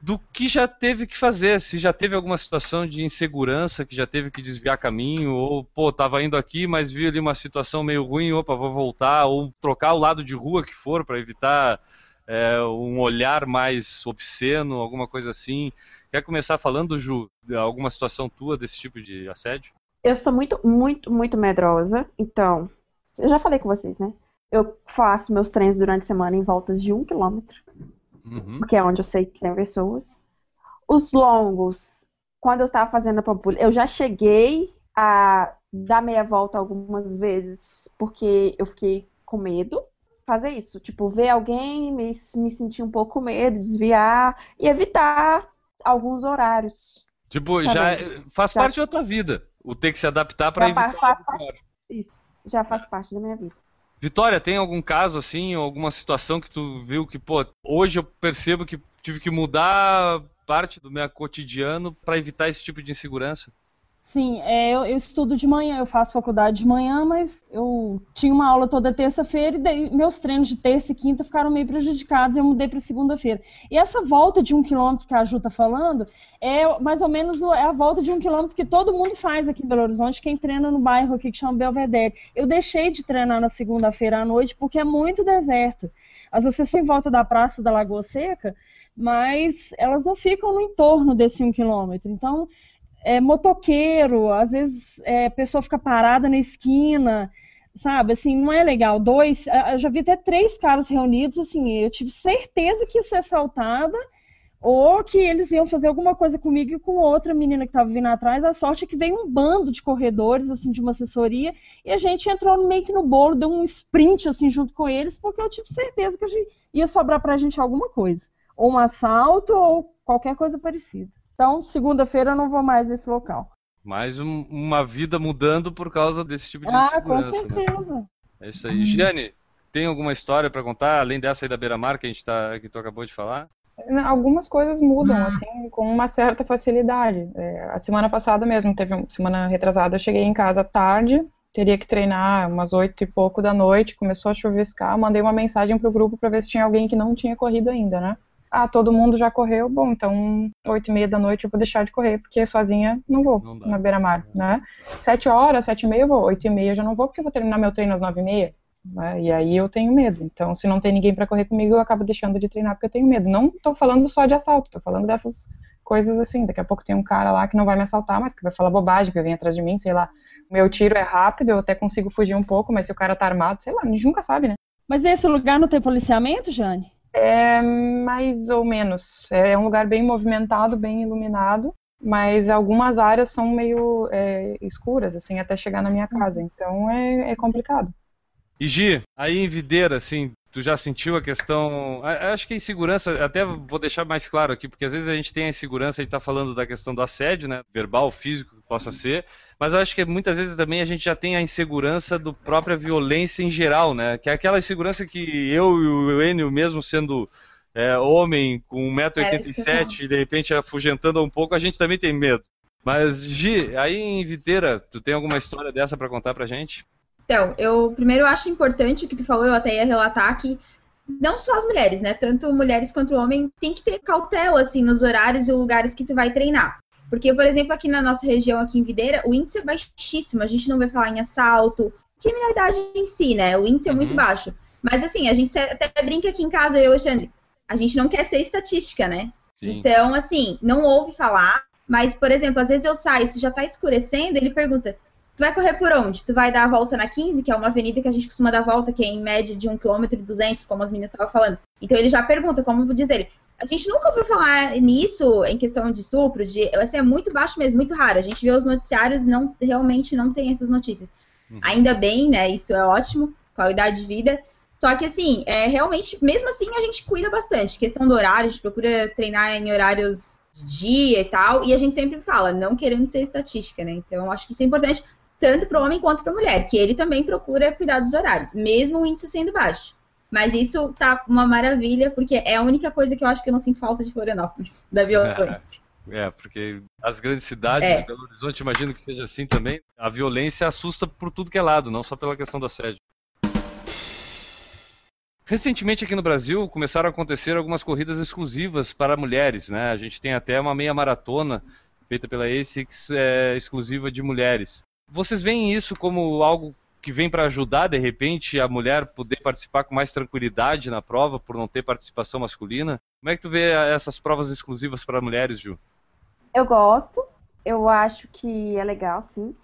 do que já teve que fazer, se já teve alguma situação de insegurança, que já teve que desviar caminho, ou, pô, tava indo aqui, mas vi ali uma situação meio ruim, opa, vou voltar, ou trocar o lado de rua que for, para evitar é, um olhar mais obsceno, alguma coisa assim. Quer começar falando, Ju, de alguma situação tua desse tipo de assédio? Eu sou muito, muito, muito medrosa, então, eu já falei com vocês, né? Eu faço meus treinos durante a semana em voltas de um quilômetro, Uhum. porque é onde eu sei que tem pessoas. Os longos, quando eu estava fazendo a Pampulha, eu já cheguei a dar meia volta algumas vezes, porque eu fiquei com medo. Fazer isso, tipo, ver alguém, me, me sentir um pouco com medo, desviar e evitar alguns horários. Tipo, já bem. faz Já. parte da tua vida, o ter que se adaptar para evitar. faz parte. Isso, já faz parte da minha vida. Vitória, tem algum caso assim, alguma situação que tu viu que, pô, hoje eu percebo que tive que mudar parte do meu cotidiano para evitar esse tipo de insegurança? Sim, é, eu, eu estudo de manhã, eu faço faculdade de manhã, mas eu tinha uma aula toda terça-feira e daí meus treinos de terça e quinta ficaram meio prejudicados e eu mudei para segunda-feira. E essa volta de um quilômetro que a Ju tá falando é mais ou menos é a volta de um quilômetro que todo mundo faz aqui em Belo Horizonte, quem treina no bairro aqui que chama Belvedere. Eu deixei de treinar na segunda-feira à noite porque é muito deserto. As vocês em volta da Praça da Lagoa Seca, mas elas não ficam no entorno desse um quilômetro. Então, é, motoqueiro, às vezes é, a pessoa fica parada na esquina, sabe? Assim, não é legal. Dois, eu já vi até três caras reunidos, assim, eu tive certeza que ia ser assaltada ou que eles iam fazer alguma coisa comigo e com outra menina que estava vindo atrás. A sorte é que veio um bando de corredores, assim, de uma assessoria, e a gente entrou meio que no bolo, deu um sprint, assim, junto com eles, porque eu tive certeza que a ia sobrar pra gente alguma coisa. Ou um assalto, ou qualquer coisa parecida. Então, segunda-feira eu não vou mais nesse local. Mais um- uma vida mudando por causa desse tipo de Ah, com insegurança. né? certeza. É isso aí. Giane, tem alguma história para contar, além dessa aí da Beira-Mar que, a gente tá, que tu acabou de falar? Algumas coisas mudam, assim, com uma certa facilidade. É, a semana passada mesmo, teve uma semana retrasada, eu cheguei em casa tarde, teria que treinar umas oito e pouco da noite, começou a chuviscar, mandei uma mensagem pro grupo para ver se tinha alguém que não tinha corrido ainda, né? Ah, todo mundo já correu, bom, então oito e meia da noite eu vou deixar de correr, porque sozinha não vou Não na beira-mar, né? Sete horas, sete e meia eu vou, oito e meia eu já não vou, porque eu vou terminar meu treino às nove e meia, né? E aí eu tenho medo. Então, se não tem ninguém para correr comigo, eu acabo deixando de treinar porque eu tenho medo. Não tô falando só de assalto, tô falando dessas coisas assim. Daqui a pouco tem um cara lá que não vai me assaltar, mas que vai falar bobagem, que vem atrás de mim, sei lá. O meu tiro é rápido, eu até consigo fugir um pouco, mas se o cara tá armado, sei lá, a gente nunca sabe, né? Mas esse lugar não tem policiamento, Jane? É mais ou menos. É um lugar bem movimentado, bem iluminado, mas algumas áreas são meio é, escuras, assim, até chegar na minha casa. Então é, é complicado. E Gi, aí em Videira, assim, tu já sentiu a questão. Acho que a insegurança, até vou deixar mais claro aqui, porque às vezes a gente tem a insegurança e tá falando da questão do assédio, né? Verbal, físico, que possa ser. Mas eu acho que muitas vezes também a gente já tem a insegurança do própria violência em geral, né? Que é aquela insegurança que eu e o Enio, mesmo sendo é, homem com É, isso que eu 1,87m e de repente afugentando um pouco, a gente também tem medo. Mas, Gi, aí em Videira, tu tem alguma história dessa pra contar pra gente? Então, eu primeiro acho importante o que tu falou, eu até ia relatar que não só as mulheres, né? Tanto mulheres quanto homem tem que ter cautela assim nos horários e lugares que tu vai treinar. Porque, por exemplo, aqui na nossa região, aqui em Videira, o índice é baixíssimo. A gente não vai falar em assalto, criminalidade em si, né? O índice é muito Uhum. baixo. Mas assim, a gente até brinca aqui em casa, eu e o Alexandre, a gente não quer ser estatística, né? Sim. Então, assim, não ouve falar, mas, por exemplo, às vezes eu saio, se já tá escurecendo, ele pergunta: Tu vai correr por onde? Tu vai dar a volta na 15, que é uma avenida que a gente costuma dar a volta, que é em média de 1 km e 200, como as meninas estavam falando. Então ele já pergunta, como vou dizer ele. A gente nunca ouviu falar nisso em questão de estupro, de, assim, é muito baixo mesmo, muito raro. A gente vê os noticiários e não, realmente não tem essas notícias. Uhum. Ainda bem, né? Isso é ótimo, qualidade de vida. Só que assim, é realmente, mesmo assim, a gente cuida bastante. Questão do horário, a gente procura treinar em horários de dia e tal, e a gente sempre fala, não querendo ser estatística, né? Então, acho que isso é importante tanto para o homem quanto para a mulher, que ele também procura cuidar dos horários, mesmo o índice sendo baixo. Mas isso tá uma maravilha, porque é a única coisa que eu acho que eu não sinto falta de Florianópolis, da violência. É, porque as grandes cidades, É. Belo Horizonte, imagino que seja assim também, a violência assusta por tudo que é lado, não só pela questão do assédio. Recentemente aqui no Brasil começaram a acontecer algumas corridas exclusivas para mulheres, né? A gente tem até uma meia maratona feita pela ASICS é, exclusiva de mulheres. Vocês veem isso como algo que vem para ajudar de repente a mulher poder participar com mais tranquilidade na prova por não ter participação masculina? Como é que tu vê essas provas exclusivas para mulheres, Ju? Eu gosto, eu acho que é legal, sim.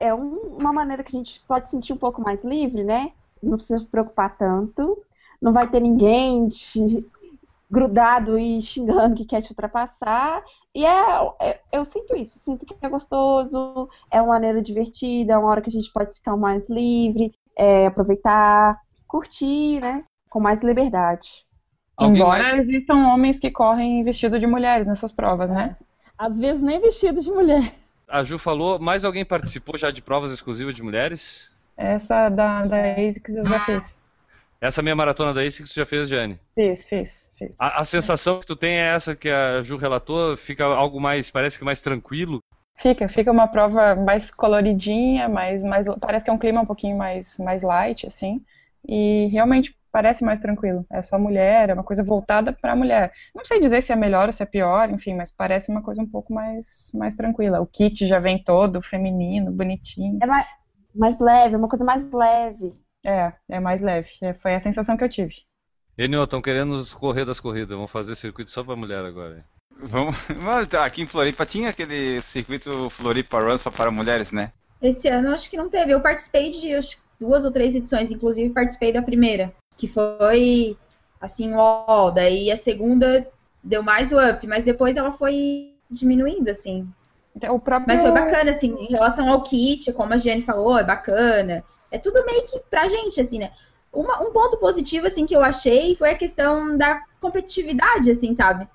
É um- uma maneira que a gente pode se sentir um pouco mais livre, né? Não precisa se preocupar tanto. Não vai ter ninguém te grudado e xingando que quer te ultrapassar. E é, é- eu sinto isso, sinto que é gostoso, é uma maneira divertida, é uma hora que a gente pode ficar mais livre, é, aproveitar, curtir, né? Com mais liberdade. Alguém Embora mais- existam homens que correm vestido de mulheres nessas provas, né? Às vezes nem vestido de mulher. A Ju falou, mais alguém participou já de provas exclusivas de mulheres? Essa da, da ASICS eu já fiz. Essa meia maratona da ASICS tu já fez, Jane? Fiz, fiz, fiz. A, a sensação que tu tem é essa que a Ju relatou? Fica algo mais, parece que mais tranquilo? Fica, fica uma prova mais coloridinha, mais, mais, parece que é um clima um pouquinho mais, mais light, assim, e realmente parece mais tranquilo. É só mulher, é uma coisa voltada para a mulher. Não sei dizer se é melhor ou se é pior, enfim, mas parece uma coisa um pouco mais, mais tranquila. O kit já vem todo feminino, bonitinho. É mais, mais leve, uma coisa mais leve. É, é mais leve. É, foi a sensação que eu tive. Enio, estão querendo nos correr das corridas, vamos fazer circuito só pra mulher agora. Vamos, mas aqui em Floripa tinha aquele circuito Floripa Run só para mulheres, né? Esse ano eu acho que não teve. Eu participei de acho, duas ou três edições, inclusive participei da primeira, que foi assim, ó, daí a segunda deu mais o up, mas depois ela foi diminuindo, assim. Então, o próprio... Mas foi bacana, assim, em relação ao kit, como a Jenny falou, é bacana. É tudo meio que pra gente, assim, né? Uma- um ponto positivo, assim, que eu achei foi a questão da competitividade, assim, sabe?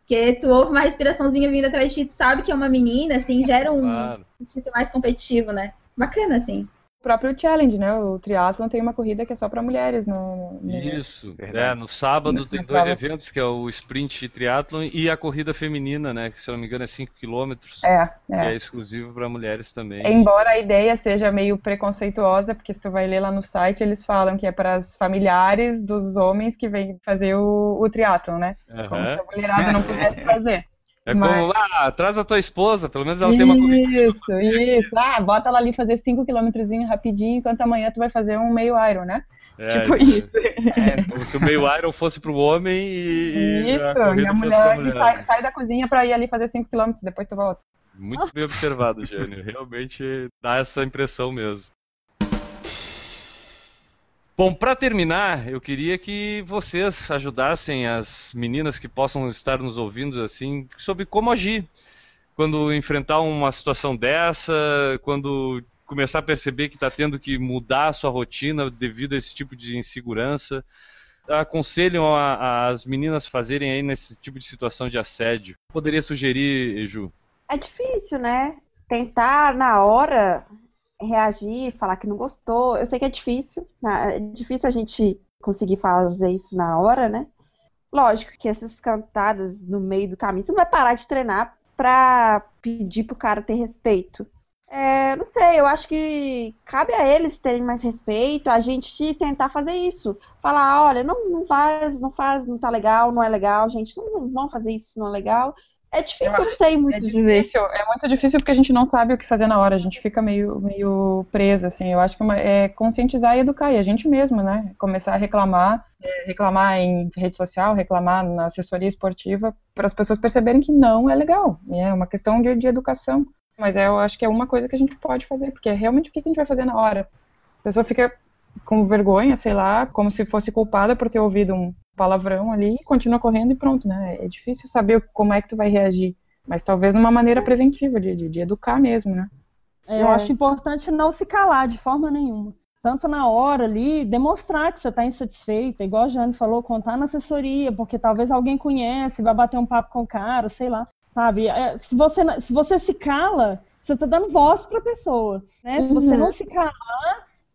Porque tu ouve uma respiraçãozinha vindo atrás de ti, tu sabe que é uma menina, assim, gera um Claro. instinto mais competitivo, né? Bacana, assim. O próprio challenge, né? O triatlon tem uma corrida que é só para mulheres no, no- Isso. Verdade. É, no sábado Nessa tem dois prova. eventos, que é o sprint triatlon e a corrida feminina, né? Que se eu não me engano é 5 km, É, que é. é exclusivo para mulheres também. Embora a ideia seja meio preconceituosa, porque se tu vai ler lá no site, eles falam que é para as familiares dos homens que vêm fazer o, o triatlon, né? Como se a mulherada não pudesse fazer. É Mas- como, ah, traz a tua esposa, pelo menos ela tem uma corrida. Isso, isso. Ah, bota ela ali fazer 5 km rapidinho, enquanto amanhã tu vai fazer um meio iron, né? É, tipo isso. isso. É, Como se o meio Iron fosse pro homem e, Isso, a e a mulher mulher. sai, sai da cozinha pra ir ali fazer 5 km, depois tu volta. Muito bem observado, Jânio. Realmente dá essa impressão mesmo. Bom, para terminar, eu queria que vocês ajudassem as meninas que possam estar nos ouvindo assim sobre como agir quando enfrentar uma situação dessa, quando começar a perceber que está tendo que mudar a sua rotina devido a esse tipo de insegurança. Aconselham a- as meninas fazerem aí nesse tipo de situação de assédio. Poderia sugerir, Ju? É difícil, né? Tentar na hora reagir, falar que não gostou. Eu sei que é difícil, né? é difícil a gente conseguir fazer isso na hora, né? Lógico que essas cantadas no meio do caminho, você não vai parar de treinar pra pedir pro cara ter respeito. É, não sei, eu acho que cabe a eles terem mais respeito, a gente tentar fazer isso. Falar, olha, não, não faz, não faz, não tá legal, não é legal, gente, não, não vão fazer isso, não é legal. É difícil, eu não sei muito É dizer. difícil, é muito difícil porque a gente não sabe o que fazer na hora, a gente fica meio, meio presa, assim. Eu acho que uma- é conscientizar e educar, e a gente mesmo, né? Começar a reclamar, é, reclamar em rede social, reclamar na assessoria esportiva, para as pessoas perceberem que não é legal. e É uma questão de, de educação. Mas é, eu acho que é uma coisa que a gente pode fazer, porque é realmente o que a gente vai fazer na hora. A pessoa fica com vergonha, sei lá, como se fosse culpada por ter ouvido um palavrão ali, e continua correndo e pronto, né? É difícil saber como é que tu vai reagir. Mas talvez numa maneira preventiva, de, de, de educar mesmo, né? É, Eu acho importante não se calar de forma nenhuma. Tanto na hora ali, demonstrar que você está insatisfeita, igual a Jane falou, contar na assessoria, porque talvez alguém conhece, vai bater um papo com o cara, sei lá. sabe? É, se, você, se você se cala, você tá dando voz pra pessoa, né? Se você Uhum. não se calar,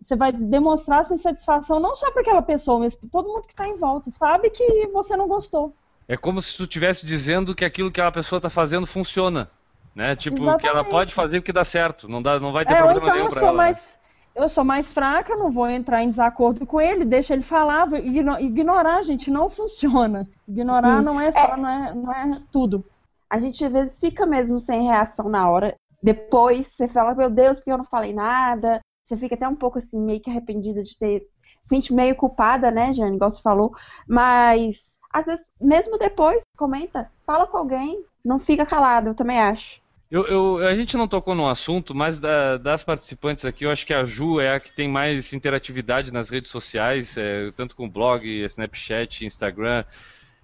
você vai demonstrar sua insatisfação não só para aquela pessoa, mas para todo mundo que tá em volta. Sabe que você não gostou. É como se tu estivesse dizendo que aquilo que a pessoa tá fazendo funciona. Né? Tipo, que ela Exatamente. pode fazer o que dá certo. Não, dá, não vai ter É, problema então nenhum sou ela. né? mais. Eu sou mais fraca, não vou entrar em desacordo com ele, deixa ele falar. vou igno- Ignorar, gente, não funciona. Ignorar Sim. não é só, não, é, não é tudo. A gente às vezes fica mesmo sem reação na hora. Depois você fala, meu Deus, porque eu não falei nada. Você fica até um pouco assim, meio que arrependida de ter. Se sente meio culpada, né, Jane? Igual você falou. Mas, às vezes, mesmo depois, comenta, fala com alguém. Não fica calado, eu também acho. Eu, eu- a gente não tocou no assunto, mas da- das participantes aqui, eu acho que a Ju é a que tem mais interatividade nas redes sociais, é, tanto com blog, Snapchat, Instagram.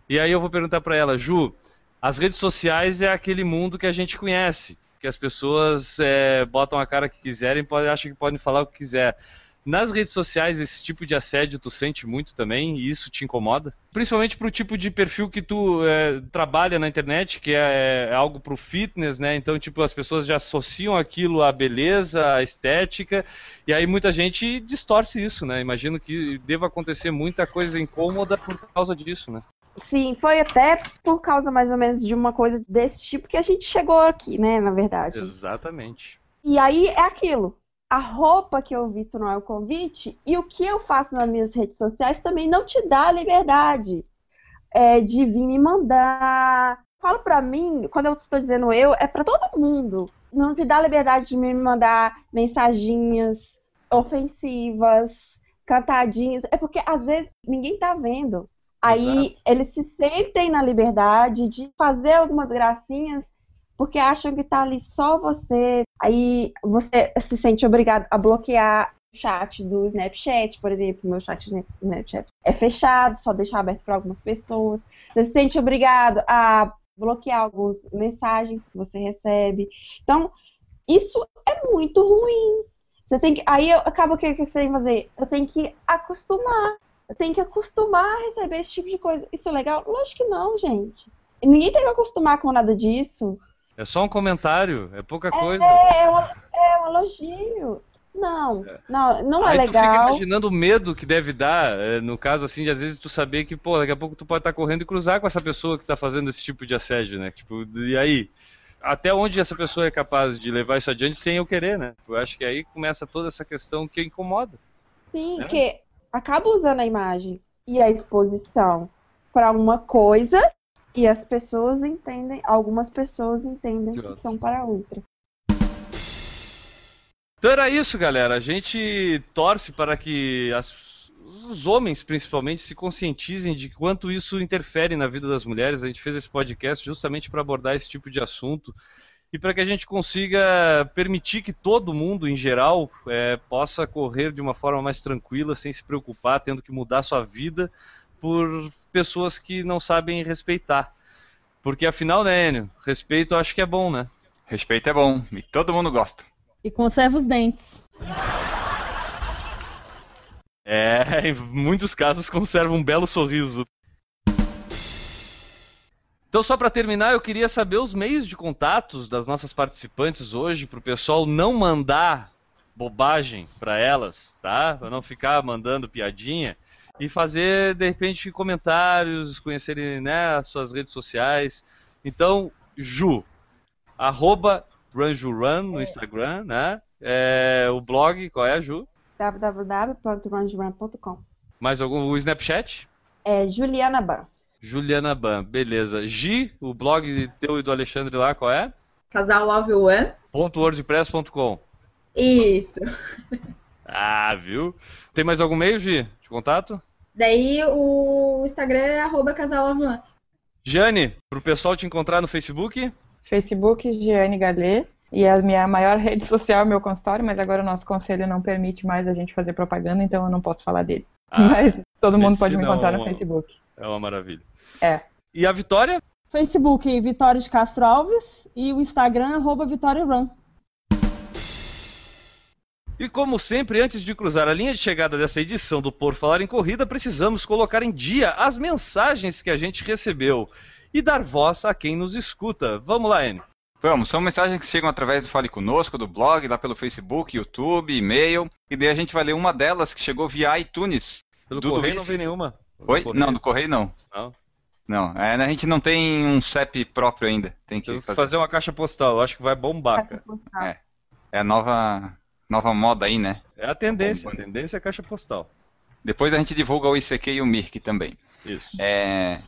E aí eu vou perguntar pra ela, Ju, as redes sociais é aquele mundo que a gente conhece, que as pessoas é, botam a cara que quiserem, pode, acham que podem falar o que quiser. Nas redes sociais, esse tipo de assédio tu sente muito também, e isso te incomoda? Principalmente pro tipo de perfil que tu é, trabalha na internet, que é, é algo pro fitness, né? Então, tipo, as pessoas já associam aquilo à beleza, à estética, e aí muita gente distorce isso, né? Imagino que deva acontecer muita coisa incômoda por causa disso, né? Sim, foi até por causa mais ou menos de uma coisa desse tipo que a gente chegou aqui, né, na verdade. Exatamente. E aí é aquilo. A roupa que eu visto não é o convite e o que eu faço nas minhas redes sociais também não te dá liberdade é, de vir me mandar. Fala pra mim, quando eu estou dizendo eu, é pra todo mundo. Não te dá a liberdade de me mandar mensaginhas ofensivas, cantadinhas. É porque às vezes ninguém tá vendo. Aí eles se sentem na liberdade de fazer algumas gracinhas porque acham que tá ali só você. Aí você se sente obrigado a bloquear o chat do Snapchat, por exemplo. Meu chat do Snapchat é fechado, só deixar aberto para algumas pessoas. Você se sente obrigado a bloquear algumas mensagens que você recebe. Então, isso é muito ruim. Você tem que. Aí acaba o que você tem que fazer? Eu tenho que acostumar. Tenho que acostumar a receber esse tipo de coisa. Isso é legal? Lógico que não, gente. Ninguém tem que acostumar com nada disso. É só um comentário, é pouca coisa. É, é um, é um elogio. Não, não, não é Aí tu fica legal. imaginando o medo que deve dar, é, no caso assim, de às vezes tu saber que, pô, daqui a pouco tu pode estar correndo e cruzar com essa pessoa que tá fazendo esse tipo de assédio, né? Tipo, e aí? Até onde essa pessoa é capaz de levar isso adiante sem eu querer, né? Eu acho que aí começa toda essa questão que incomoda. Sim, É. que acaba usando a imagem e a exposição para uma coisa e as pessoas entendem, algumas pessoas entendem que são para outra. Então era isso, galera. A gente torce para que as- os homens, principalmente, se conscientizem de quanto isso interfere na vida das mulheres. A gente fez esse podcast justamente para abordar esse tipo de assunto e para que a gente consiga permitir que todo mundo, em geral, eh, possa correr de uma forma mais tranquila, sem se preocupar, tendo que mudar sua vida por pessoas que não sabem respeitar. Porque afinal, né, Enio? Respeito eu acho que é bom, né? Respeito é bom e todo mundo gosta. E conserva os dentes. É, em muitos casos conserva um belo sorriso. Então, só para terminar, eu queria saber os meios de contatos das nossas participantes hoje, para o pessoal não mandar bobagem para elas, tá? Para não ficar mandando piadinha e fazer de repente comentários, conhecerem né, as suas redes sociais. Então, Ju, arroba RunJuRun no Instagram, né? É, o blog, qual é, Ju? www.runjurun.com Mais algum? O Snapchat? É Juliana Ban. Juliana Ban, beleza. Gi, o blog teu e do Alexandre lá, qual é? Casal Love One. Ponto .wordpress.com. Isso. Ah, viu? Tem mais algum meio, Gi, de contato? Daí o Instagram é arroba Casal Love One. Jane, pro pessoal te encontrar no Facebook? Facebook Giane Galê. E a minha maior rede social é meu consultório, mas agora o nosso conselho não permite mais a gente fazer propaganda, então eu não posso falar dele. Ah, mas todo mundo pode me encontrar é no uma- Facebook. É uma maravilha. É. E a Vitória? Facebook Vitória de Castro Alves e o Instagram arroba Vitória Run. E como sempre, antes de cruzar a linha de chegada dessa edição do Por Falar em Corrida, precisamos colocar em dia as mensagens que a gente recebeu. e dar voz a quem nos escuta. Vamos lá, Enio. Vamos, são mensagens que chegam através do Fale Conosco, do blog, lá pelo Facebook, YouTube, e-mail. E daí a gente vai ler uma delas que chegou via iTunes. Pelo Do correio Luiz. não vem nenhuma. Oi? correio. Não, do Correio não. Não. Não, é, a gente não tem um CEP próprio ainda. Tem que fazer. fazer uma caixa postal. Eu acho que vai bombar, Caixa cara. postal. É. É a nova, nova moda aí, né? É a tendência. A tendência é a caixa postal. Depois a gente divulga o ICQ e o Mirk também. Isso. É,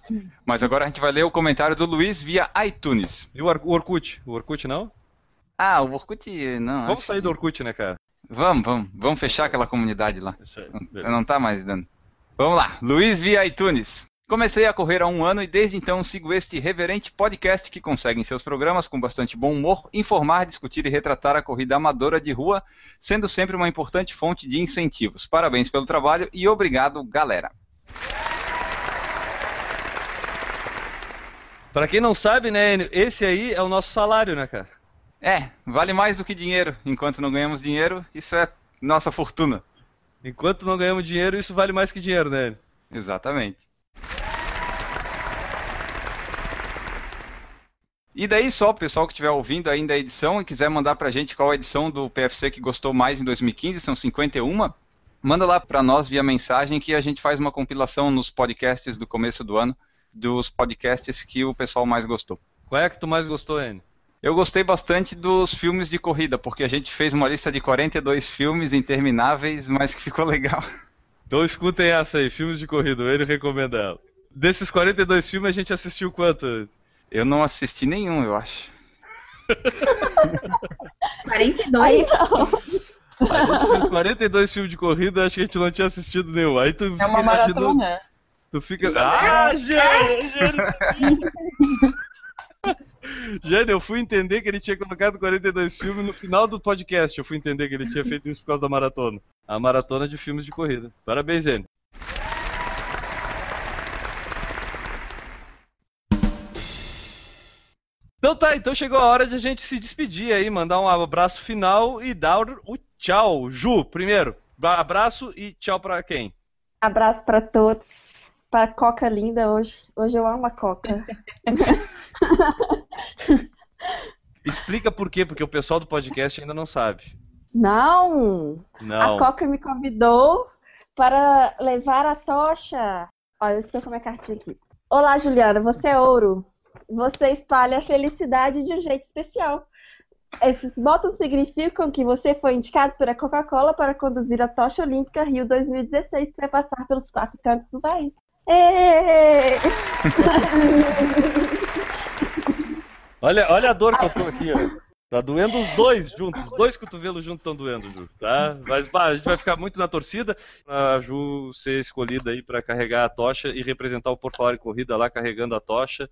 Mas agora a gente vai ler o comentário do Luiz via iTunes. E o Or- o Orkut? O Orkut não? Ah, o Orkut, não. Vamos sair que- do Orkut, né, cara? Vamos, vamos. Vamos fechar aquela comunidade lá. Isso aí. Não, não tá mais dando. Vamos lá, Luiz via iTunes. Comecei a correr há um ano e desde então sigo este reverente podcast que consegue em seus programas, com bastante bom humor, informar, discutir e retratar a corrida amadora de rua, sendo sempre uma importante fonte de incentivos. Parabéns pelo trabalho e obrigado, galera. Pra quem não sabe, né, Enio, esse aí é o nosso salário, né, cara? É, vale mais do que dinheiro. Enquanto não ganhamos dinheiro, isso é nossa fortuna. Enquanto não ganhamos dinheiro, isso vale mais que dinheiro, né? Exatamente. E daí só, o pessoal que estiver ouvindo ainda a edição e quiser mandar pra gente qual a edição do PFC que gostou mais em 2015, são 51, manda lá pra nós via mensagem que a gente faz uma compilação nos podcasts do começo do ano dos podcasts que o pessoal mais gostou. Qual é que tu mais gostou, Enio? Eu gostei bastante dos filmes de corrida, porque a gente fez uma lista de 42 filmes intermináveis, mas que ficou legal. Então escutem essa aí, filmes de corrida, ele recomenda ela. Desses 42 filmes, a gente assistiu quantos? Eu não assisti nenhum, eu acho. 42? Aí não. A gente fez 42 filmes de corrida, acho que a gente não tinha assistido nenhum. Aí tu É uma imaginando- maratona. Tu fica. Ah, Jânio! Jânio, eu fui entender que ele tinha colocado 42 filmes no final do podcast. Eu fui entender que ele tinha feito isso por causa da maratona. A maratona de filmes de corrida. Parabéns, Jânio. Então tá, então chegou a hora de a gente se despedir aí, mandar um abraço final e dar o tchau. Ju, primeiro, abraço e tchau pra quem? Abraço pra todos. Pra Coca linda hoje. Hoje eu amo a Coca. Explica por quê, porque o pessoal do podcast ainda não sabe. Não! Não. A Coca me convidou para levar a tocha. Olha, eu estou com a minha cartinha aqui. Olá, Juliana, você é ouro. Você espalha a felicidade de um jeito especial. Esses votos significam que você foi indicado pela Coca-Cola para conduzir a tocha olímpica Rio 2016, que vai passar pelos quatro cantos do país. Olha, olha a dor que eu tô aqui, ó. Tá doendo os dois juntos, os dois cotovelos juntos estão doendo, Ju, tá? Mas bah, a gente vai ficar muito na torcida. A Ju ser escolhida aí pra carregar a tocha e representar o Por Falar em Corrida lá carregando a tocha.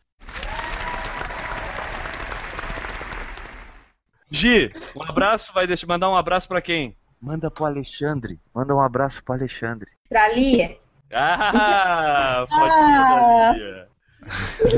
Gi, um abraço, vai deixar, mandar um abraço pra quem? Manda pro Alexandre. Manda um abraço pro Alexandre. Pra Lia. Ah, fotinha da Lia.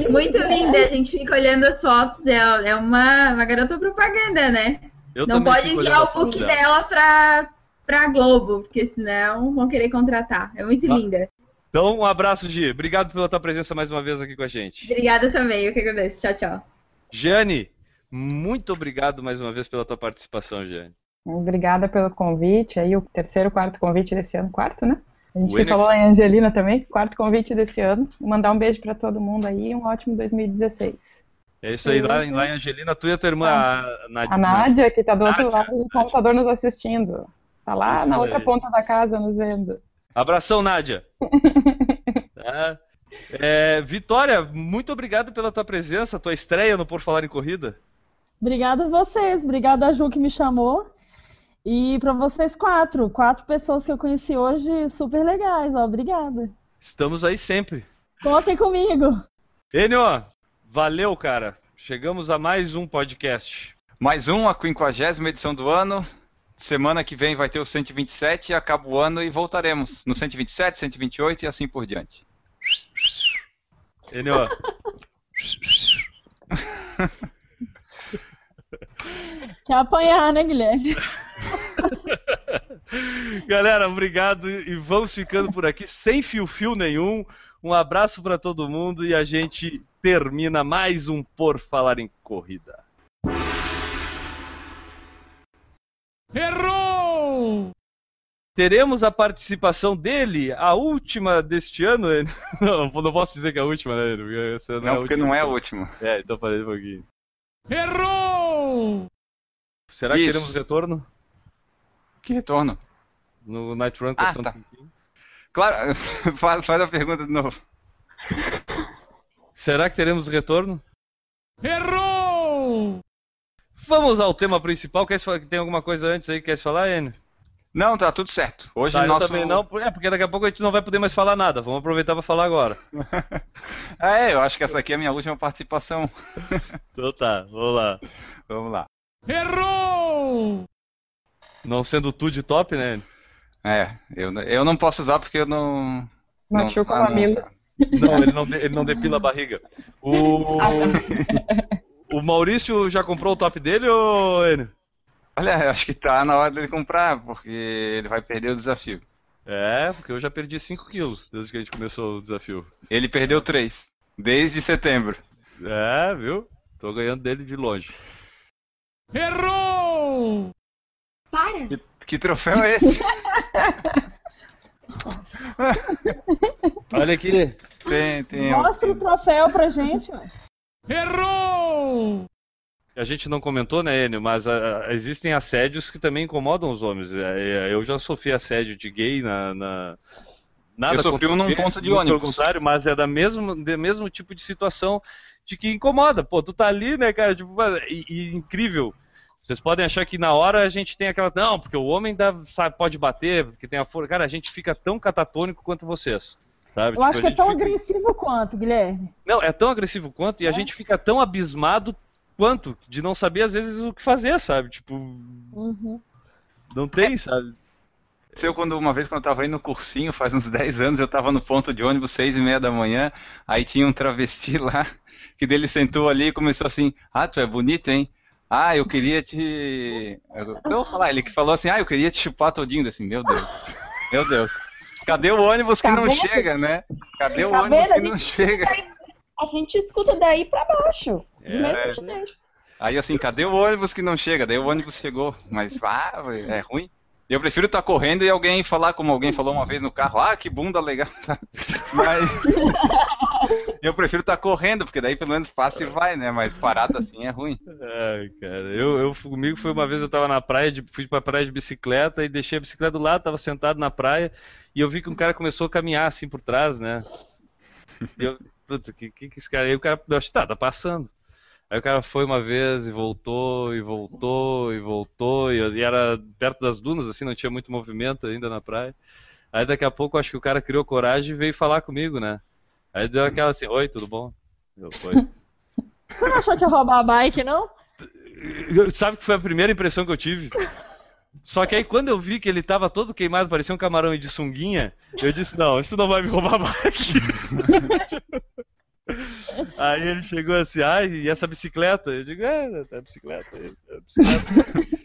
Muito linda, a gente fica olhando as fotos. É, é uma, uma garota propaganda, né? Eu Não pode enviar o book dela. dela pra, pra Globo, porque senão vão querer contratar. É muito Ah. linda. Então, um abraço, Gi. Obrigado pela tua presença mais uma vez aqui com a gente. Obrigada também, eu que agradeço. Tchau, tchau. Jane, muito obrigado mais uma vez pela tua participação, Jane. Obrigada pelo convite. Aí o terceiro, quarto convite desse ano, quarto, né? A gente O Enex- falou em Angelina também, quarto convite desse ano. Mandar um beijo pra todo mundo aí e um ótimo 2016. É isso aí, lá, lá em Angelina, tu e a tua irmã, a Nádia. A Nádia, que tá do outro Nádia, lado do computador nos assistindo. Tá lá Isso na outra ponta da casa nos vendo. Abração, Nádia. Tá? É, Vitória, muito obrigado pela tua presença, tua estreia no Por Falar em Corrida. Obrigada a vocês, obrigada a Ju que me chamou. E para vocês quatro, quatro pessoas que eu conheci hoje super legais, ó, obrigada. Estamos aí sempre. Contem comigo. Enio, valeu, cara. Chegamos a mais um podcast. Mais um, a 50 edição do ano. Semana que vem vai ter o 127, acaba o ano e voltaremos no 127, 128 e assim por diante. Enio, Quer apanhar, né, Guilherme? Galera, obrigado e vamos ficando por aqui sem fio-fio nenhum. Um abraço para todo mundo e a gente termina mais um Por Falar em Corrida. Errou! Teremos a participação dele, a última deste ano. Não, não posso dizer que é a última, né? Essa Não, a porque última não é a última. É, então parei um pouquinho. Errou! Será que Isso. teremos retorno Que retorno? no Night Run Ah, tá. Claro, faz, faz a pergunta de novo. Será que teremos retorno? Errou! Vamos ao tema principal. Quer falar, tem alguma coisa antes aí que quer falar, Enio? Não, tá tudo certo. Hoje Tá, eu nosso... também não, é porque daqui a pouco a gente não vai poder mais falar nada. Vamos aproveitar para falar agora. Ah, é, eu acho que essa aqui é a minha última participação. Então tá, vamos lá. Vamos lá. Errou! Não sendo tu de top, né? É, eu, eu não posso usar porque eu não. Machuca não, o mamilo. Não, ele não, ele não depila a barriga. O... o Maurício já comprou o top dele, ô Enio? Olha, eu acho que tá na hora dele comprar, porque ele vai perder o desafio. É, porque eu já perdi 5 quilos desde que a gente começou o desafio. Ele perdeu 3, desde setembro. É, viu? Tô ganhando dele de longe. Errou! Para! Que, que troféu é esse? Olha aqui. Tem, tem. Mostra o troféu pra gente, ué. Errou! A gente não comentou, né, Enio, mas ah, ah, existem assédios que também incomodam os homens. É, é, Eu já sofri assédio de gay na. na... Nada Eu sofri um num ponto de ônibus. Contrário, mas é da mesmo, do mesmo tipo de situação de que incomoda. Pô, tu tá ali, né, cara? Tipo, e, e incrível. Vocês podem achar que na hora a gente tem aquela. Não, porque o homem dá, sabe, pode bater, porque tem a força. Cara, a gente fica tão catatônico quanto vocês. Sabe? Eu acho Tipo, que a é tão fica- agressivo quanto, Guilherme. Não, é tão agressivo quanto, e a gente fica tão abismado quanto, de não saber às vezes o que fazer, sabe? Tipo, Uhum. não tem, sabe? aconteceu quando uma vez quando eu tava indo no cursinho, faz uns 10 anos, eu tava no ponto de ônibus, seis e meia da manhã, aí tinha um travesti lá, que dele sentou ali e começou assim, ah, tu é bonito, hein? Ah, eu queria te... Eu eu vou falar, ele que falou assim, ah, eu queria te chupar todinho, assim, meu Deus, meu Deus. Cadê o ônibus que Tá não vendo? chega, né? Cadê o Tá ônibus vendo? Que não chega? A gente escuta daí pra baixo. Do É. Aí assim, cadê o ônibus que não chega? Daí o ônibus chegou, mas ah, é ruim. Eu prefiro estar correndo e alguém falar, como alguém falou uma vez no carro, ah, que bunda legal. tá?" Mas eu prefiro estar correndo, porque daí pelo menos passa e vai, né? Mas parado assim é ruim. Ai, cara, eu, eu comigo foi uma vez eu tava na praia, de, fui pra praia de bicicleta e deixei a bicicleta do lado, tava sentado na praia e eu vi que um cara começou a caminhar assim por trás, né? Eu, putz, que, que que esse cara? Aí o cara, eu tá, tá passando. Aí o cara foi uma vez e voltou, e voltou, e voltou, e, era perto das dunas, assim, não tinha muito movimento ainda na praia. Aí daqui a pouco acho que o cara criou coragem e veio falar comigo, né? Aí deu aquela assim, oi, tudo bom? Eu, oi. Você não achou que ia roubar a bike, não? Sabe que foi a primeira impressão que eu tive? Só que aí quando eu vi que ele tava todo queimado, parecia um camarão de sunguinha, eu disse, não, isso não vai me roubar mais. aí ele chegou assim, ai, e essa bicicleta? Eu digo, é, é a bicicleta. É a bicicleta.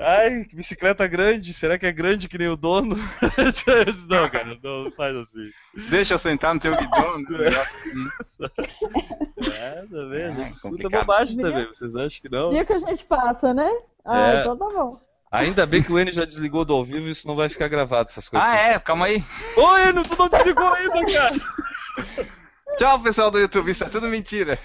Ai, que bicicleta grande, será que é grande que nem o dono? Eu disse, não, cara, não faz assim. Deixa eu sentar no teu guidão. né? Negócio assim. É, tá vendo? É, Escuta bobagem também, vocês acham que não? Dia que a gente passa, né? Ah, É. então tá bom. Ainda bem que o Enio já desligou do ao vivo, isso não vai ficar gravado, essas coisas. Ah, é, calma aí. Ô, Enio, tu não desligou ainda, cara! Tchau, pessoal do YouTube, isso é tudo mentira.